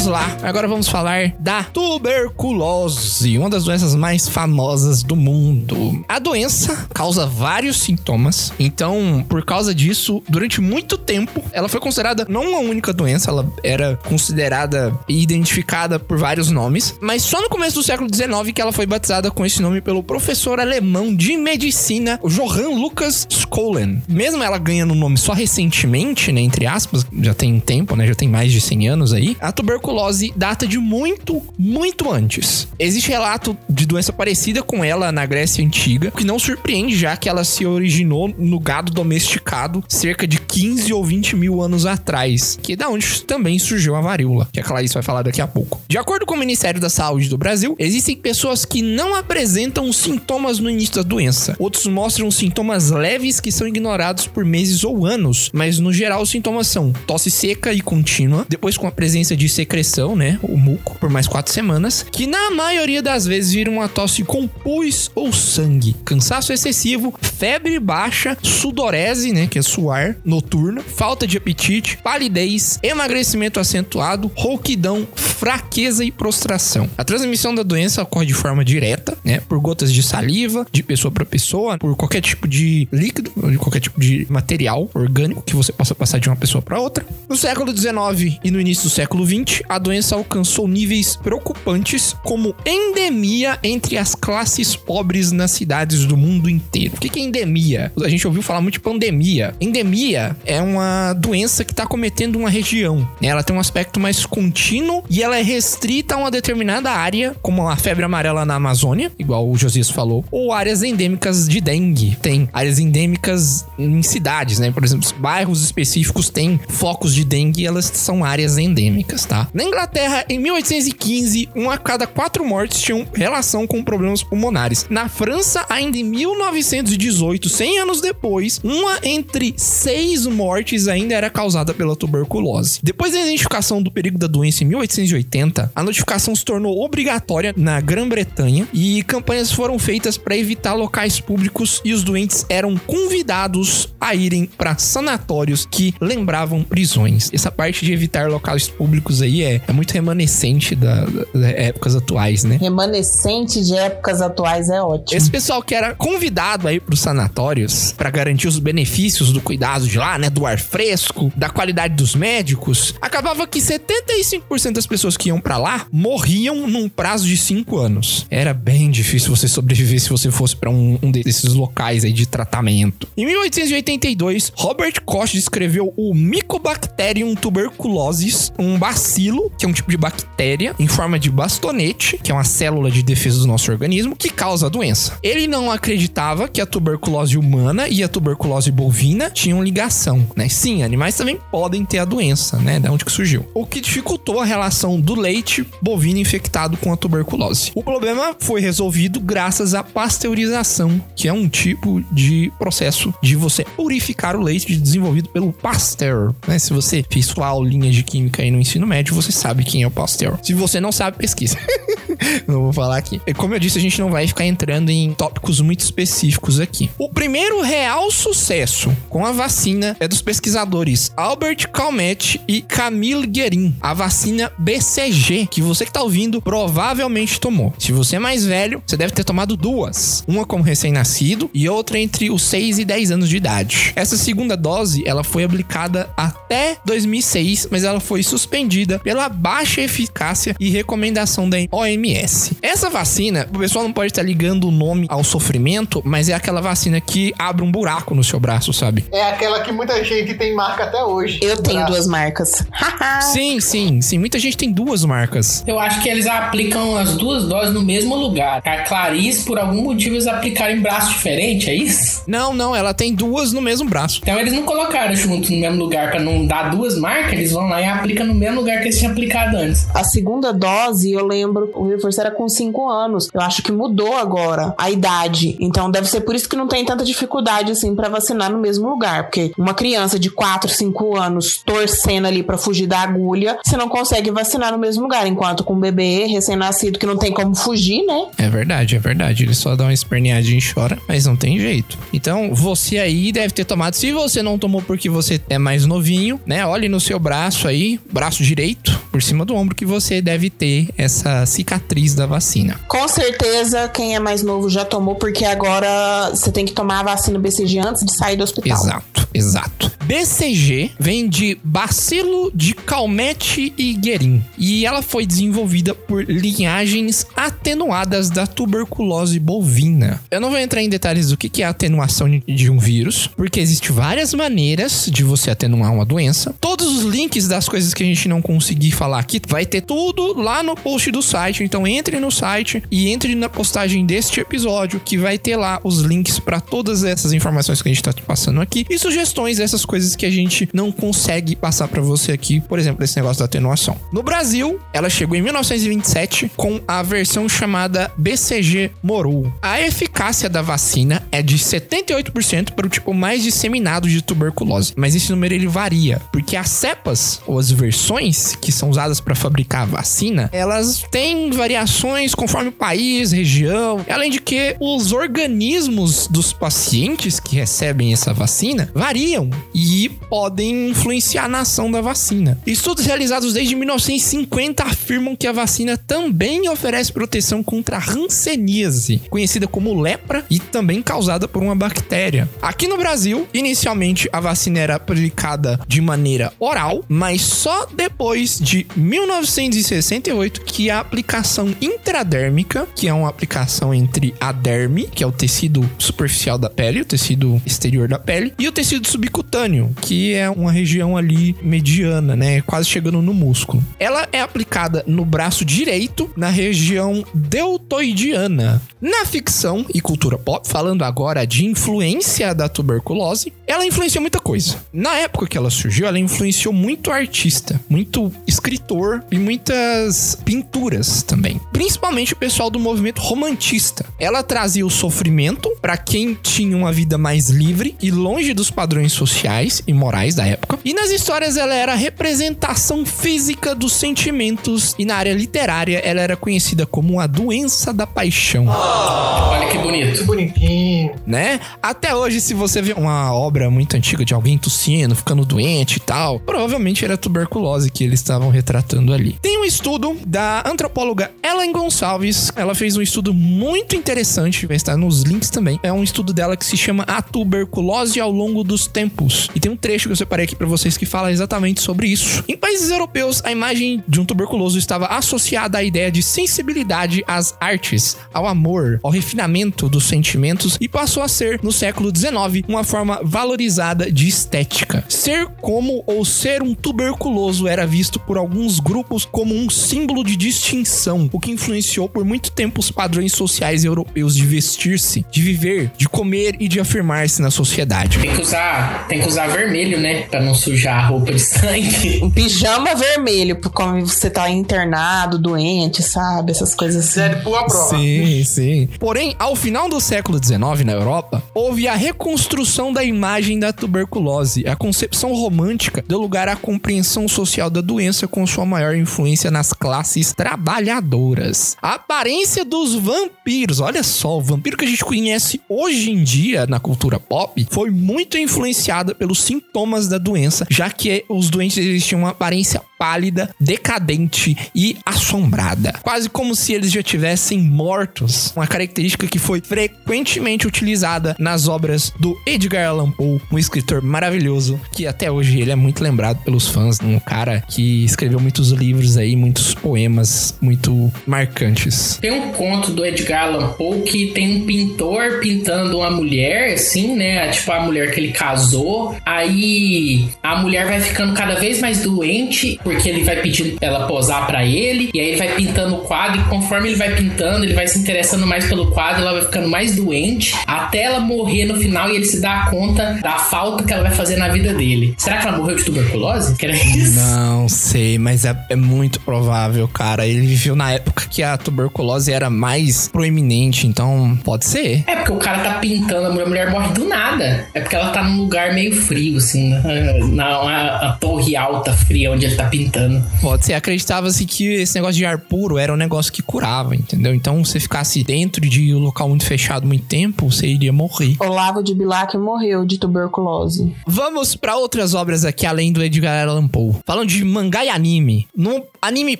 Vamos lá. Agora vamos falar da tuberculose, uma das doenças mais famosas do mundo. A doença causa vários sintomas. Então, por causa disso, durante muito tempo, ela foi considerada não uma única doença, ela era considerada e identificada por vários nomes, mas só no começo do século XIX que ela foi batizada com esse nome pelo professor alemão de medicina Johann Lucas Skollen. Mesmo ela ganhando o nome só recentemente, né, entre aspas, já tem tempo, né, já tem mais de 100 anos aí, a tuberculose data de muito, muito antes. Existe relato de doença parecida com ela na Grécia Antiga, que não surpreende já que ela se originou no gado domesticado cerca de 15 ou 20 mil anos atrás, que é da onde também surgiu a varíola, que a Clarice vai falar daqui a pouco. De acordo com o Ministério da Saúde do Brasil, existem pessoas que não apresentam sintomas no início da doença. Outros mostram sintomas leves que são ignorados por meses ou anos, mas no geral os sintomas são tosse seca e contínua, depois com a presença de secreção, né, o muco, por mais quatro semanas, que na maioria das vezes vira uma tosse com pus ou sangue, cansaço excessivo, febre baixa, sudorese, né, que é suar noturno, falta de apetite, palidez, emagrecimento acentuado, rouquidão, fraqueza e prostração. A transmissão da doença ocorre de forma direta, né, por gotas de saliva, de pessoa para pessoa, por qualquer tipo de líquido, de qualquer tipo de material orgânico que você possa passar de uma pessoa para outra. No século XIX e no início do século XX, a doença alcançou níveis preocupantes como endemia entre as classes pobres nas cidades do mundo inteiro. O que é endemia? A gente ouviu falar muito de pandemia. Endemia é uma doença que está cometendo uma região. né? Ela tem um aspecto mais contínuo e ela é restrita a uma determinada área, como a febre amarela na Amazônia, igual o Josias falou, ou áreas endêmicas de dengue. Tem áreas endêmicas em cidades, né? Por exemplo, bairros específicos têm focos de dengue e elas são áreas endêmicas, tá? Na Inglaterra, em 1815, um a cada quatro mortes tinham relação com problemas pulmonares. Na França, ainda em 1918, 100 anos depois, uma entre seis mortes ainda era causada pela tuberculose. Depois da identificação do perigo da doença em 1880, a notificação se tornou obrigatória na Grã-Bretanha e campanhas foram feitas para evitar locais públicos e os doentes eram convidados a irem para sanatórios que lembravam prisões. Essa parte de evitar locais públicos aí é, é muito remanescente da, da- das épocas atuais, né? Remanescente de épocas atuais é ótimo. Esse pessoal que era convidado aí pros sanatórios para garantir os benefícios do cuidado de lá, né, do ar fresco, da qualidade dos médicos, acabava que 75% das pessoas que iam para lá morriam num prazo de 5 anos. Era bem difícil você sobreviver se você fosse para um, um desses locais aí de tratamento. Em 1882, Robert Koch descreveu o Mycobacterium tuberculosis, um bacilo, que é um tipo de bactéria em forma de bastonete, que é uma célula de defesa do nosso organismo, que causa a doença. Ele não acreditava que a tuberculose humana e a tuberculose bovina tinham ligação, né? Sim, animais também podem ter a doença, né? Da onde que surgiu. O que dificultou a relação do leite bovino infectado com a tuberculose. O problema foi resolvido graças à pasteurização, que é um tipo de processo de você purificar o leite desenvolvido pelo Pasteur, né? Se você fez sua aulinha de química aí no ensino médio, você sabe quem é o Pasteur. Se você não sabe, pesquisa. não vou falar aqui. E Como eu disse, a gente não vai ficar entrando em tópicos muito específicos aqui. O primeiro real sucesso com a vacina é dos pesquisadores Albert Calmette e Camille Guerin. A vacina BCG, que você que tá ouvindo provavelmente tomou. Se você é mais velho, você deve ter tomado duas. Uma como recém-nascido e outra entre os 6 e 10 anos de idade. Essa segunda dose, ela foi aplicada até 2006, mas ela foi suspendida pela baixa eficácia e recomendação da OMS. Essa vacina, o pessoal não pode estar ligando o nome ao sofrimento, mas é aquela vacina que abre um buraco no seu braço, sabe? É aquela que muita gente tem marca até hoje. Eu tenho Braço. duas marcas. Sim, sim, sim. Muita gente tem duas marcas. Eu acho que eles aplicam as duas doses no mesmo lugar. A Clarice, por algum motivo, eles aplicaram em braço diferente, é isso? Não, não, ela tem duas no mesmo braço. Então eles não colocaram junto no mesmo lugar pra não dar duas marcas, eles vão lá e aplicam no mesmo lugar que eles tinham aplicado antes. A segunda dose, eu lembro, o reforço era com 5 anos. Eu acho que mudou agora a idade. Então deve ser por isso que não tem tanta dificuldade assim pra vacinar no mesmo lugar, porque uma criança de 4, 5 anos torcendo ali pra fugir da agulha, você não consegue vacinar no mesmo lugar, enquanto com um bebê recém-nascido que não tem como fugir, né? É verdade, é verdade. Ele só dá uma esperneadinha e chora, mas não tem jeito. Então, você aí deve ter tomado. Se você não tomou porque você é mais novinho, né? Olhe no seu braço aí, braço direito, por cima do ombro, que você deve ter essa cicatriz da vacina. Com certeza, quem é mais novo já tomou, porque agora você tem que tomar a vacina BCG antes de sair do hospital. Exato, exato. BCG vem de bacilo de Calmette e Guerin e ela foi desenvolvida por linhagens atenuadas da tuberculose bovina. Eu não vou entrar em detalhes do que é a atenuação de um vírus, porque existe várias maneiras de você atenuar uma doença. Todos os links das coisas que a gente não conseguir falar aqui vai ter tudo lá no post do site. Então entre no site e entre na postagem deste episódio que vai ter lá os links para todas essas informações que a gente tá passando aqui e sugestões dessas coisas que a gente não consegue passar para você aqui, por exemplo, esse negócio da atenuação. No Brasil, ela chegou em 1927 com a versão chamada BCG Moru. A eficácia da vacina é de 78% para o tipo mais disseminado de tuberculose, mas esse número ele varia, porque as cepas ou as versões que são usadas para fabricar vacina, elas têm variações conforme o país, região, além de que os organismos dos pacientes que recebem essa vacina variam e podem influenciar na ação da vacina. Estudos realizados desde 1950 afirmam que a vacina também oferece proteção contra a hanseníase, conhecida como lepra e também causada por uma bactéria. Aqui no Brasil, inicialmente a vacina era aplicada de maneira oral, mas só depois de 1968 que a aplicação intradérmica, que é uma aplicação entre a derme, que é o tecido superficial da pele, o tecido exterior da pele, e o tecido subcutâneo, que é uma região ali mediana, né, quase chegando no músculo. Ela é aplicada no braço direito, na região deltoidiana. Na ficção e cultura pop, falando agora de influência da tuberculose, ela influenciou muita coisa. Na época que ela surgiu, ela influenciou muito artista, muito escritor e muitas pinturas também. Principalmente o pessoal do movimento romantista. Ela trazia o sofrimento para quem tinha uma vida mais livre e longe dos padrões sociais e morais da época. E nas histórias ela era a representação física dos sentimentos e na área literária ela era conhecida como a doença da paixão. Olha que bonito. Que bonitinho. né? Até hoje, se você vê uma obra muito antiga de alguém tossindo, ficando doente e tal, provavelmente era tuberculose que eles estavam retratando ali. Tem um estudo da antropóloga Ellen Gonçalves. Ela fez um estudo muito interessante, vai estar nos links também. É um estudo dela que se chama A Tuberculose ao longo dos tempos. E tem um trecho que eu separei aqui pra vocês que fala exatamente sobre isso. Em países europeus, a imagem de um tuberculoso estava associada à ideia de sensibilidade às artes, ao amor, ao refinamento dos sentimentos e passou a ser, no século XIX, uma forma valorizada de estética. Ser como ou ser um tuberculoso era visto por alguns grupos como um símbolo de distinção, o que influenciou por muito tempo os padrões sociais europeus de vestir-se, de viver, de comer e de afirmar-se na sociedade. Tem que usar, tem que usar vermelho, né? Pra não sujar a roupa de sangue. Um pijama vermelho, por como você tá internado, doente, sabe? Essas coisas assim. Sério, pula prova. Sim, sim. Porém, ao final do século XIX na Europa, houve a reconstrução da imagem imagem da tuberculose. A concepção romântica deu lugar à compreensão social da doença com sua maior influência nas classes trabalhadoras. A aparência dos vampiros, olha só, o vampiro que a gente conhece hoje em dia na cultura pop foi muito influenciada pelos sintomas da doença, já que os doentes eles tinham uma aparência pálida, decadente e assombrada, quase como se eles já tivessem mortos. Uma característica que foi frequentemente utilizada nas obras do Edgar Allan Poe, um escritor maravilhoso que até hoje ele é muito lembrado pelos fãs, um cara que escreveu muitos livros aí, muitos poemas muito marcantes. Tem um conto do Edgar Allan Poe que tem um pintor pintando uma mulher, assim, né? Tipo a mulher que ele casou. Aí a mulher vai ficando cada vez mais doente porque ele vai pedindo pra ela posar pra ele. E aí ele vai pintando o quadro e conforme ele vai pintando, ele vai se interessando mais pelo quadro, ela vai ficando mais doente até ela morrer no final e ele se dá conta da falta que ela vai fazer na vida dele. Será que ela morreu de tuberculose? Que era isso? Não sei, mas é, é muito provável, cara. Ele viveu na época que a tuberculose era mais proeminente, então pode ser. É porque o cara tá pintando, a mulher, a mulher morre do nada. É porque ela tá num lugar meio frio, assim, na, na, na- a torre alta fria onde ele tá pintando. Pode ser. Acreditava-se que esse negócio de ar puro era um negócio que curava, entendeu? Então, se você ficasse dentro de um local muito fechado muito tempo, você iria morrer. Olavo de Bilac morreu de tuberculose. Vamos pra outras obras aqui, além do Edgar Allan Poe. Falando de mangá e anime. No anime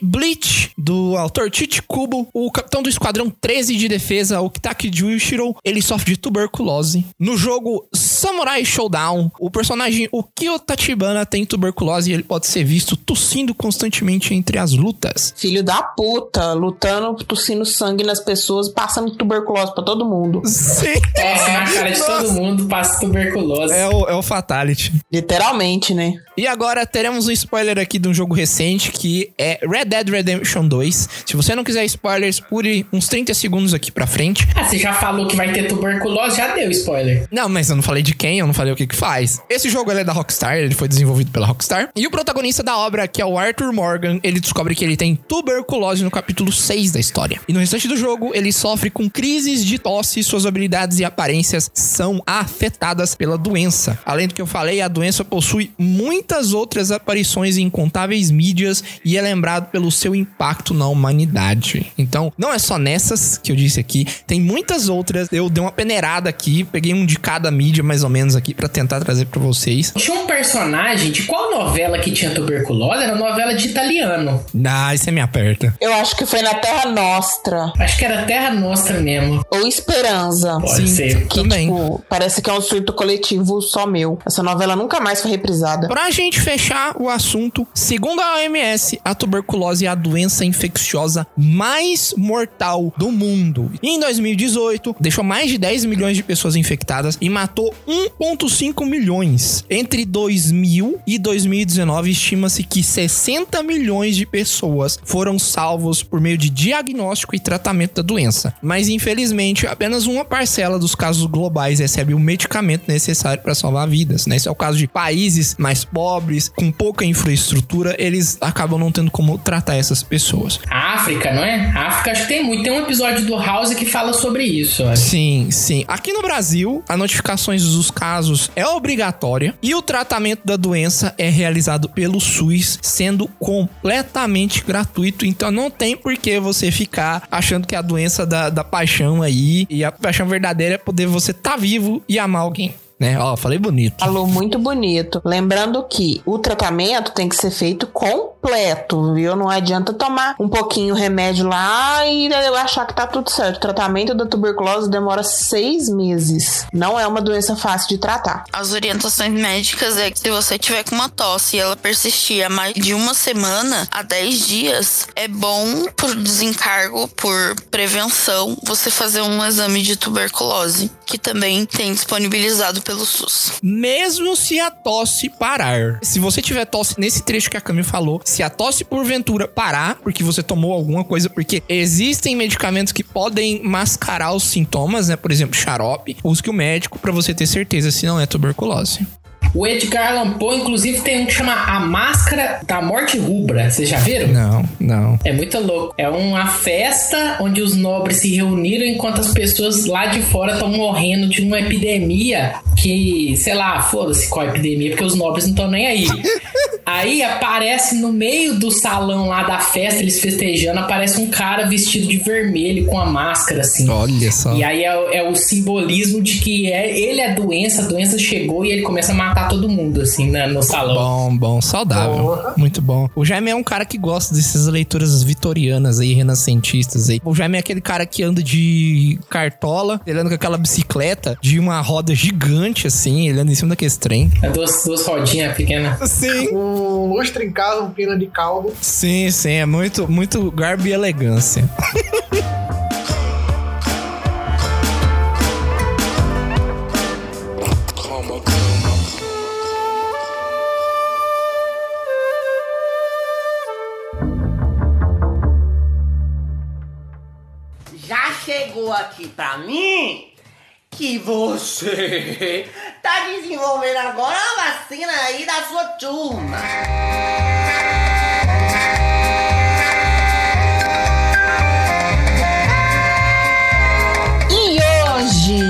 Bleach, do autor Chichi Kubo, o capitão do Esquadrão 13 de Defesa, o Kitaki Juichiro, ele sofre de tuberculose. No jogo Samurai Showdown, o personagem o Kyo Tachibana tem tuberculose e ele pode ser visto tossindo constantemente entre as lutas. Filho da puta, lutando, tossindo sangue nas pessoas, passando tuberculose pra todo mundo. Sim. Tosse na cara de todo mundo, passa tuberculose. É o, é o Fatality. Literalmente, né? E agora teremos um spoiler aqui de um jogo recente que é Red Dead Redemption 2. Se você não quiser spoilers, pule uns 30 segundos aqui pra frente. Ah, você já falou que vai ter tuberculose, já deu spoiler. Não, mas eu não falei de quem, eu não falei o que que faz. Esse jogo é da Rockstar, ele foi desenvolvido pela Rockstar. E o protagonista da obra, que é o Arthur Morgan, ele descobre que ele tem tuberculose no capítulo 6 da história. E no restante do jogo, ele sofre com crises de tosse, suas habilidades e aparências são afetadas pela doença. Além do que eu falei, a doença possui muitas outras aparições em incontáveis mídias e é lembrado pelo seu impacto na humanidade. Então, não é só nessas que eu disse aqui, tem muitas outras. Eu dei uma peneirada aqui, peguei um de cada mídia mais ou menos aqui pra tentar trazer pra vocês. Tinha um personagem de qual novela que tinha tuberculose? Era novela de italiano. Ah, isso me aperta. Eu acho que foi na Terra Nostra. Acho que era Terra Nostra mesmo. Ou Esperança. Pode ser. Que, também. tipo, parece que é um surto coletivo só meu. Essa novela nunca mais foi reprisada. Pra gente fechar o assunto, segundo a OMS, a tuberculose é a doença infecciosa mais mortal do mundo. E em 2018, deixou mais de 10 milhões de pessoas infectadas e matou 1,5 milhões. Entre 2000 e 2019, estima-se que 60 milhões de pessoas foram salvos por meio de diagnóstico e tratamento da doença. Mas infelizmente, apenas uma parcela dos casos globais recebe o medicamento necessário para salvar vidas. Né? Esse é o caso de países mais pobres, com pouca infraestrutura, eles acabam não tendo como tratar essas pessoas. A África, não é? A África acho que tem muito. Tem um episódio do House que fala sobre isso. Sim, sim. Aqui no Brasil, a notificações dos casos é obrigatória e o tratamento da doença é realizado pelo SUS, sendo completamente gratuito. Então não tem por que você ficar achando que é a doença da, da paixão aí e a paixão verdadeira é poder você estar vivo e amar alguém. Né? Ó, falei bonito. Falou muito bonito. Lembrando que o tratamento tem que ser feito completo, viu? Não adianta tomar um pouquinho remédio lá e eu achar que tá tudo certo. O tratamento da tuberculose demora seis meses. Não é uma doença fácil de tratar. As orientações médicas é que se você tiver com uma tosse e ela persistir há mais de uma semana a 10 dias, é bom por desencargo, por prevenção, você fazer um exame de tuberculose, que também tem disponibilizado pelo SUS. Mesmo se a tosse parar. Se você tiver tosse nesse trecho que a Cami falou, se a tosse porventura parar, porque você tomou alguma coisa, porque existem medicamentos que podem mascarar os sintomas, né? Por exemplo, xarope, busque o médico pra você ter certeza se não é tuberculose. O Edgar Allan Poe, inclusive, tem um que chama A Máscara da Morte Rubra. Vocês já viram? Não, não. É muito louco. É uma festa onde os nobres se reuniram enquanto as pessoas lá de fora estão morrendo de uma epidemia que, sei lá, foda-se qual epidemia, porque os nobres não estão nem aí. Aí aparece no meio do salão lá da festa, eles festejando, aparece um cara vestido de vermelho com a máscara, assim. Olha só. E aí é, é o simbolismo de que é, ele é a doença, a doença chegou e ele começa a matar todo mundo, assim, na- no salão. Bom, bom, saudável. Muito bom. O Jaime é um cara que gosta dessas leituras vitorianas aí, renascentistas aí. O Jaime é aquele cara que anda de cartola, ele anda com aquela bicicleta de uma roda gigante, assim, ele anda em cima daquele trem. É duas, duas rodinhas pequenas. Sim. Um lustre em casa, um pino de caldo. Sim, sim, é muito, muito garbo e elegância. aqui pra mim que você tá desenvolvendo agora a vacina aí da sua turma. E hoje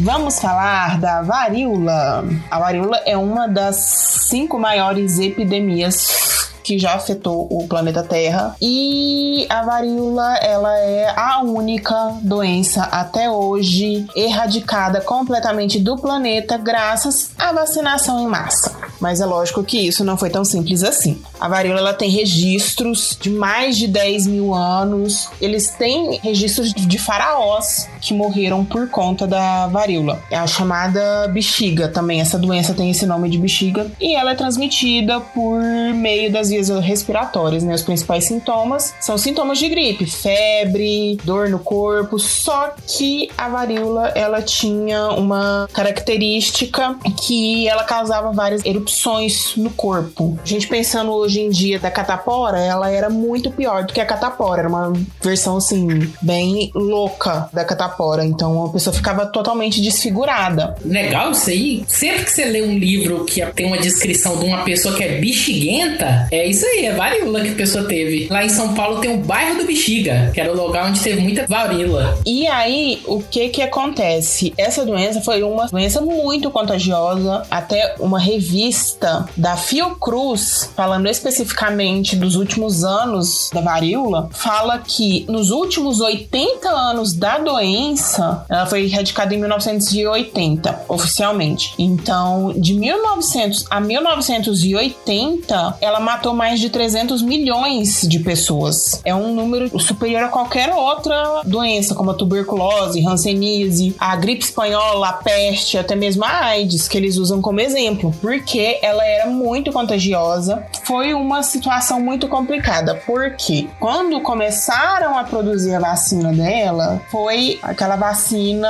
vamos falar da varíola. A varíola é uma das cinco maiores epidemias que já afetou o planeta Terra e a varíola ela é a única doença até hoje erradicada completamente do planeta graças à vacinação em massa. Mas é lógico que isso não foi tão simples assim. A varíola ela tem registros de mais de 10 mil anos. Eles têm registros de faraós que morreram por conta da varíola. É a chamada bexiga também. Essa doença tem esse nome de bexiga e ela é transmitida por meio das vias respiratórias. Né? Os principais sintomas são sintomas de gripe, febre, dor no corpo. Só que a varíola ela tinha uma característica que ela causava várias erupções no corpo. A gente pensando hoje em dia da catapora, ela era muito pior do que a catapora. Era uma versão assim bem louca da catapora. Então a pessoa ficava totalmente desfigurada. Legal isso aí. Sempre que você lê um livro que tem uma descrição de uma pessoa que é bexiguenta, é isso aí, é varíola que a pessoa teve. Lá em São Paulo tem o bairro do Bexiga, que era o lugar onde teve muita varíola. E aí, o que que acontece? Essa doença foi uma doença muito contagiosa. Até uma revista da Fiocruz, falando especificamente dos últimos anos da varíola, fala que nos últimos 80 anos da doença, ela foi erradicada em 1980, oficialmente. Então, de 1900 a 1980, ela matou mais de 300 milhões de pessoas. É um número superior a qualquer outra doença, como a tuberculose, hanseníase, a gripe espanhola, a peste, até mesmo a AIDS, que eles usam como exemplo, porque ela era muito contagiosa. Foi uma situação muito complicada, porque quando começaram a produzir a vacina dela, foi aquela vacina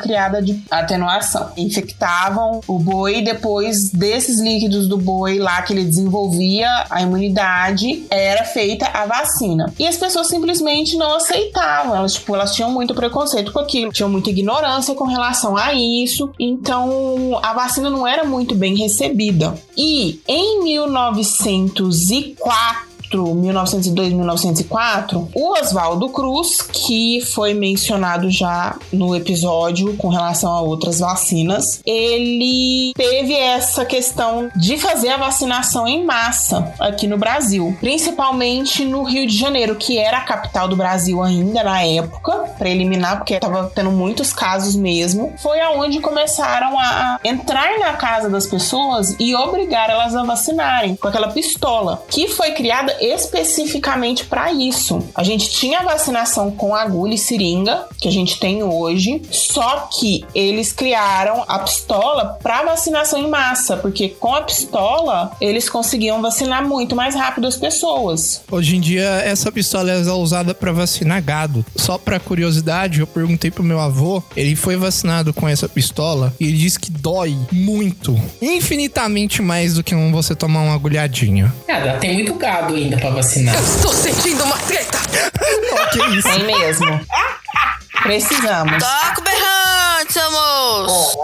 criada de atenuação. Infectavam o boi depois desses líquidos do boi lá que ele desenvolvia a imunidade, era feita a vacina. E as pessoas simplesmente não aceitavam. Elas, tipo, elas tinham muito preconceito com aquilo, tinham muita ignorância com relação a isso. Então, a vacina não era muito bem recebida. E em 1904 1902, 1904, o Oswaldo Cruz, que foi mencionado já no episódio com relação a outras vacinas, ele teve essa questão de fazer a vacinação em massa aqui no Brasil, principalmente no Rio de Janeiro, que era a capital do Brasil ainda na época, para eliminar, porque estava tendo muitos casos mesmo. Foi aonde começaram a entrar na casa das pessoas e obrigar elas a vacinarem com aquela pistola, que foi criada especificamente para isso. A gente tinha vacinação com agulha e seringa, que a gente tem hoje, só que eles criaram a pistola para vacinação em massa, porque com a pistola eles conseguiam vacinar muito mais rápido as pessoas. Hoje em dia, essa pistola é usada pra vacinar gado. Só pra curiosidade, eu perguntei pro meu avô, ele foi vacinado com essa pistola e ele disse que dói muito, infinitamente mais do que um você tomar uma agulhadinha. Cara, tem muito gado ainda pra vacinar. Tô sentindo uma treta! que isso? Tem mesmo. Precisamos. Toca o berrante, moço!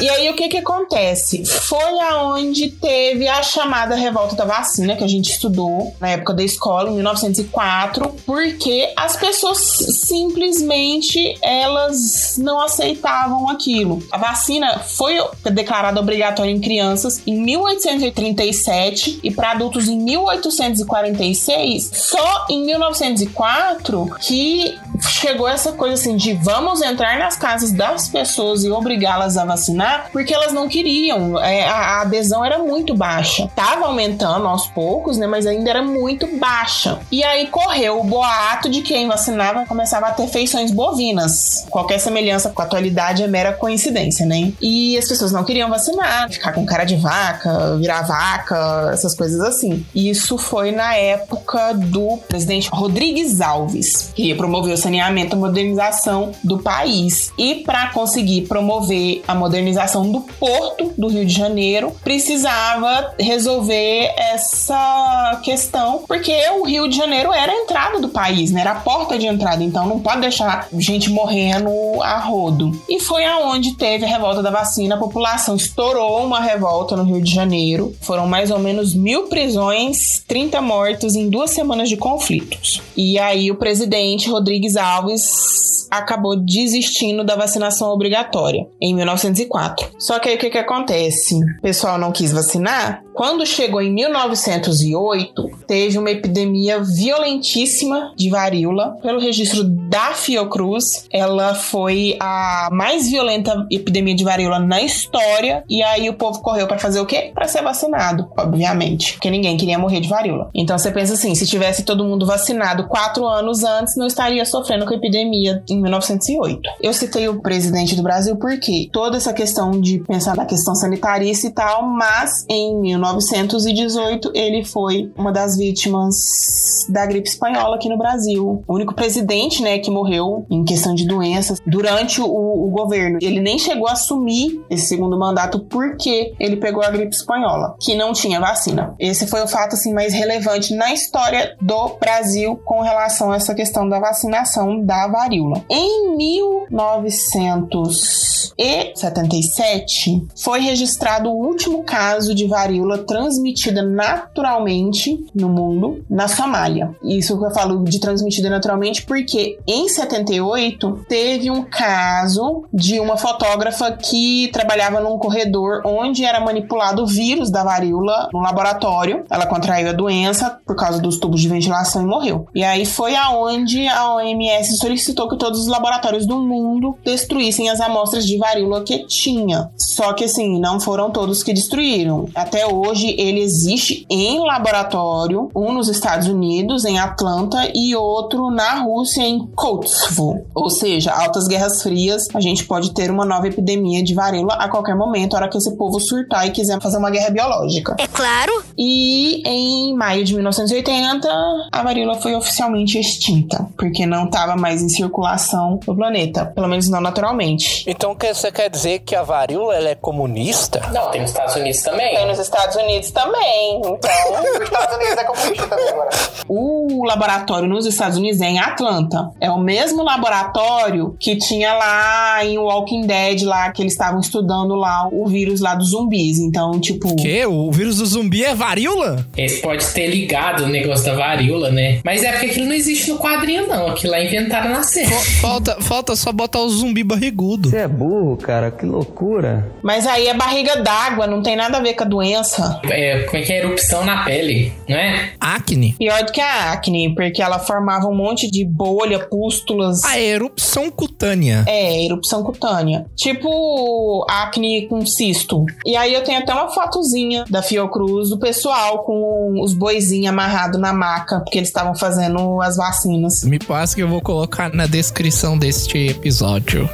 E aí o que que acontece? Foi aonde teve a chamada revolta da vacina que a gente estudou na época da escola em 1904, porque as pessoas simplesmente elas não aceitavam aquilo. A vacina foi declarada obrigatória em crianças em 1837 e para adultos em 1846. Só em 1904 que chegou essa coisa assim de vamos entrar nas casas das pessoas e obrigá-las a vacinar, porque elas não queriam. É, a, adesão era muito baixa. Tava aumentando aos poucos, né? Mas ainda era muito baixa. E aí correu o boato de que quem vacinava começava a ter feições bovinas. Qualquer semelhança com a atualidade é mera coincidência, né? E as pessoas não queriam vacinar, ficar com cara de vaca, virar vaca, essas coisas assim. Isso foi na época do presidente Rodrigues Alves, que ia promover o saneamento e modernização do país. E para conseguir promover a modernização do porto do Rio de Janeiro, precisava resolver essa questão, porque o Rio de Janeiro era a entrada do país, né? Era a porta de entrada, então não pode deixar gente morrendo a rodo. E foi aonde teve a revolta da vacina, a população estourou uma revolta no Rio de Janeiro. Foram mais ou menos mil prisões, 30 mortos em duas semanas de conflitos. E aí o presidente Rodrigues Alves acabou desistindo da vacinação obrigatória em 1904. Só que aí o que, que acontece? O pessoal não quis vacinar. Quando chegou em 1908, teve uma epidemia violentíssima de varíola. Pelo registro da Fiocruz, ela foi a mais violenta epidemia de varíola na história. E aí o povo correu para fazer o quê? Para ser vacinado, obviamente, porque ninguém queria morrer de varíola. Então você pensa assim, se tivesse todo mundo vacinado quatro anos antes, não estaria sofrendo com a epidemia em 1908. Eu citei o presidente do Brasil porque toda essa questão de pensar na questão sanitarista e tal, mas em 1918 ele foi uma das vítimas da gripe espanhola aqui no Brasil. O único presidente, né, que morreu em questão de doenças durante o, o governo. Ele nem chegou a assumir esse segundo mandato porque ele pegou a gripe espanhola, que não tinha vacina. Esse foi o fato assim mais relevante na história do Brasil com relação a essa questão da vacinação da varíola. Em 1977 foi registrado o último caso de varíola transmitida naturalmente no mundo na Somália. Isso que eu falo de transmitida naturalmente porque em 78 teve um caso de uma fotógrafa que trabalhava num corredor onde era manipulado o vírus da varíola no laboratório. Ela contraiu a doença por causa dos tubos de ventilação e morreu. E aí foi aonde a OMS solicitou que todos os laboratórios do mundo destruíssem as amostras de varíola que tinha. Só que assim, não foram todos que destruíram. Até hoje ele existe em laboratório, um nos Estados Unidos, em Atlanta, e outro na Rússia, em Kosovo. Ou seja, altas guerras frias, a gente pode ter uma nova epidemia de varíola a qualquer momento, a hora que esse povo surtar e quiser fazer uma guerra biológica. É claro. E em maio de 1980, a varíola foi oficialmente extinta, porque não estava mais em circulação no planeta, pelo menos não naturalmente. Então que- você quer dizer que a varíola ela é comunista? Não, tem nos Estados Unidos também. Tem nos Estados Unidos também, então. Os Estados Unidos é comunista também agora. O laboratório nos Estados Unidos é em Atlanta. É o mesmo laboratório que tinha lá em Walking Dead, lá que eles estavam estudando lá o vírus lá dos zumbis. Então, tipo. Que? O vírus do zumbi é varíola? Esse pode ter ligado o negócio da varíola, né? Mas é porque aquilo não existe no quadrinho, não. Aquilo lá inventaram na série. Falta, falta só botar o zumbi barrigudo. Você é burro, cara, que loucura. Mas aí é barriga d'água, não tem nada a ver com a doença. É, como é que é erupção na pele, não é? Acne. Pior do que a acne, porque ela formava um monte de bolha, pústulas. A erupção cutânea. É, erupção cutânea. Tipo acne com cisto. E aí eu tenho até uma fotozinha da Fiocruz do pessoal com os boizinhos amarrados na maca, porque eles estavam fazendo as vacinas. Me passa que eu vou colocar na descrição deste episódio.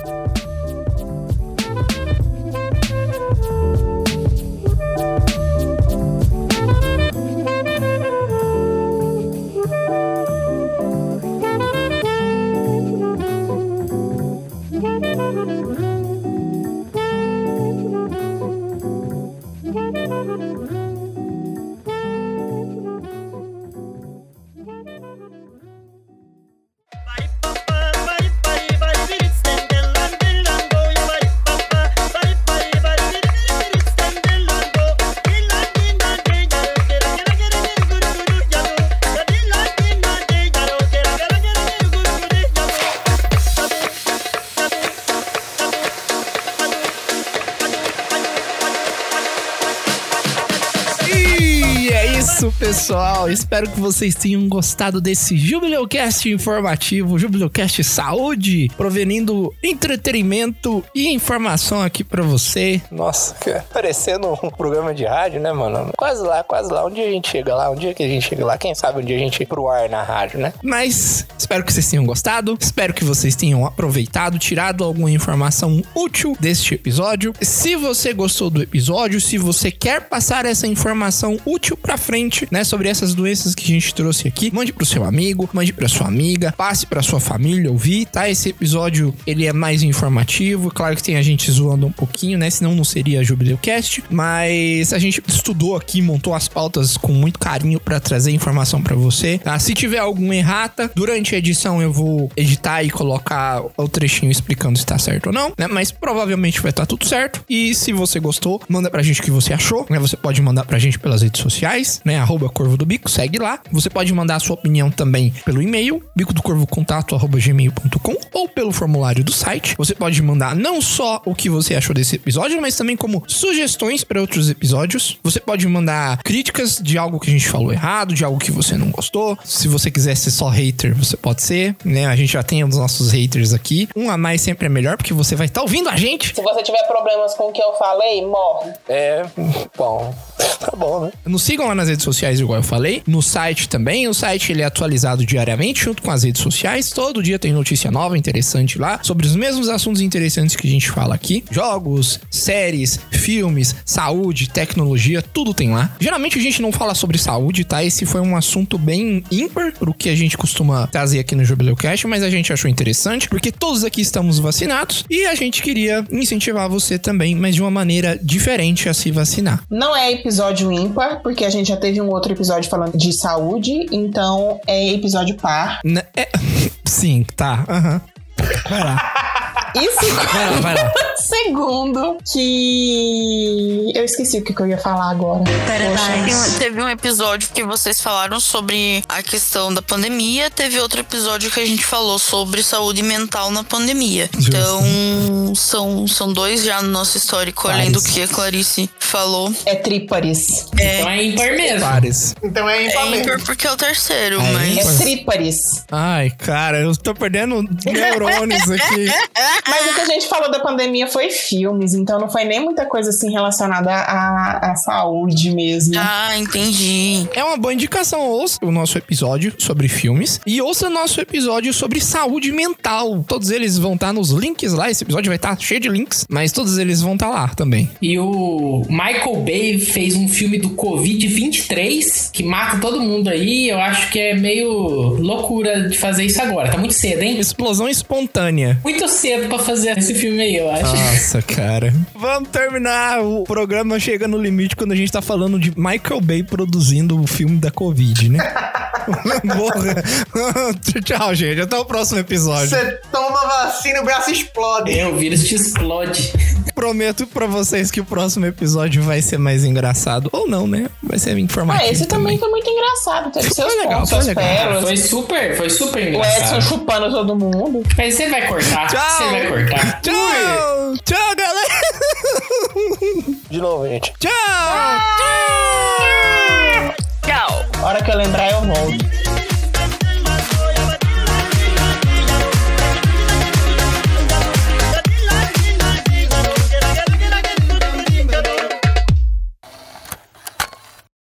Espero que vocês tenham gostado desse Jubileucast informativo, Jubileucast Saúde, provenindo entretenimento e informação aqui pra você. Nossa, parecendo um programa de rádio, né, mano? Quase lá, quase lá. Um dia a gente chega lá, um dia que a gente chega lá. Quem sabe um dia a gente ir pro ar na rádio, né? Mas espero que vocês tenham gostado. Espero que vocês tenham aproveitado, tirado alguma informação útil deste episódio. Se você gostou do episódio, se você quer passar essa informação útil pra frente, né, sobre essas doenças que a gente trouxe aqui, mande pro seu amigo, mande pra sua amiga, passe pra sua família ouvir, tá? Esse episódio ele é mais informativo. Claro que tem a gente zoando um pouquinho, né? Senão não seria Jubileucast, mas a gente estudou aqui, montou as pautas com muito carinho pra trazer informação pra você, tá? Se tiver alguma errata, durante a edição eu vou editar e colocar o trechinho explicando se tá certo ou não, né? Mas provavelmente vai estar tudo certo. E se você gostou, manda pra gente o que você achou, né? Você pode mandar pra gente pelas redes sociais, né? Arroba Corvo do Bico, segue lá. Você pode mandar a sua opinião também pelo e-mail, bico do corvo contato gmail.com ou pelo formulário do site. Você pode mandar não só o que você achou desse episódio, mas também como sugestões para outros episódios. Você pode mandar críticas de algo que a gente falou errado, de algo que você não gostou. Se você quiser ser só hater, você pode ser, né? A gente já tem os nossos haters aqui. Um a mais sempre é melhor, porque você vai estar ouvindo a gente. Se você tiver problemas com o que eu falei, morre. É, bom, tá bom, né? Nos sigam lá nas redes sociais, igual eu falei. No site também. O site ele é atualizado diariamente junto com as redes sociais. Todo dia tem notícia nova, interessante lá, sobre os mesmos assuntos interessantes que a gente fala aqui: jogos, séries, filmes, saúde, tecnologia, tudo tem lá. Geralmente a gente não fala sobre saúde, tá? Esse foi um assunto bem ímpar pro que a gente costuma trazer aqui no Jubileu Cash, mas a gente achou interessante porque todos aqui estamos vacinados e a gente queria incentivar você também, mas de uma maneira diferente a se vacinar. Não é episódio ímpar, porque a gente já teve um outro episódio falando de saúde, então é episódio par. Né? É- Sim, tá. Aham. Vai lá. Isso Vai lá, vai lá. Segundo que eu esqueci o que eu ia falar agora. Teve Poxa. um- Teve um episódio que vocês falaram sobre a questão da pandemia, teve outro episódio que a gente falou sobre saúde mental na pandemia. Então, são, são dois já no nosso histórico, além do que a Clarice falou. É trípares. Então é ímpar mesmo. Pares. Então é ímpar É mesmo. porque é o terceiro, É mas. É trípares. Ai, cara, eu tô perdendo neurônios aqui. Mas o que a gente falou da pandemia foi filmes, então não foi nem muita coisa assim relacionada à, à saúde mesmo. Ah, entendi. É uma boa indicação. Ouça o nosso episódio sobre filmes e ouça nosso episódio sobre saúde mental. Todos eles vão estar nos links lá. Esse episódio vai estar cheio de links, mas todos eles vão estar lá também. E o Michael Bay fez um filme do Covid-23 que mata todo mundo aí. Eu acho que é meio loucura de fazer isso agora. Tá muito cedo, hein? Explosão espontânea. Muito cedo pra fazer esse filme aí, eu acho. Nossa, cara. Vamos terminar o programa chega no limite quando a gente tá falando de Michael Bay produzindo o filme da Covid, né? Porra. Tchau, gente. Até o próximo episódio. Você toma vacina, o braço explode. É, o vírus te explode. Prometo pra vocês que o próximo episódio vai ser mais engraçado. Ou não, né? Vai ser informativo. Ah, esse também foi muito engraçado. Teve seus legal, pontos, foi legal. pérolas. Foi super, foi super O Edson engraçado. chupando todo mundo. Mas você vai cortar, Tchau. você vai cortar. Tchau! Tchau, galera! De novo, gente. Tchau! A hora que eu lembrar, eu volto.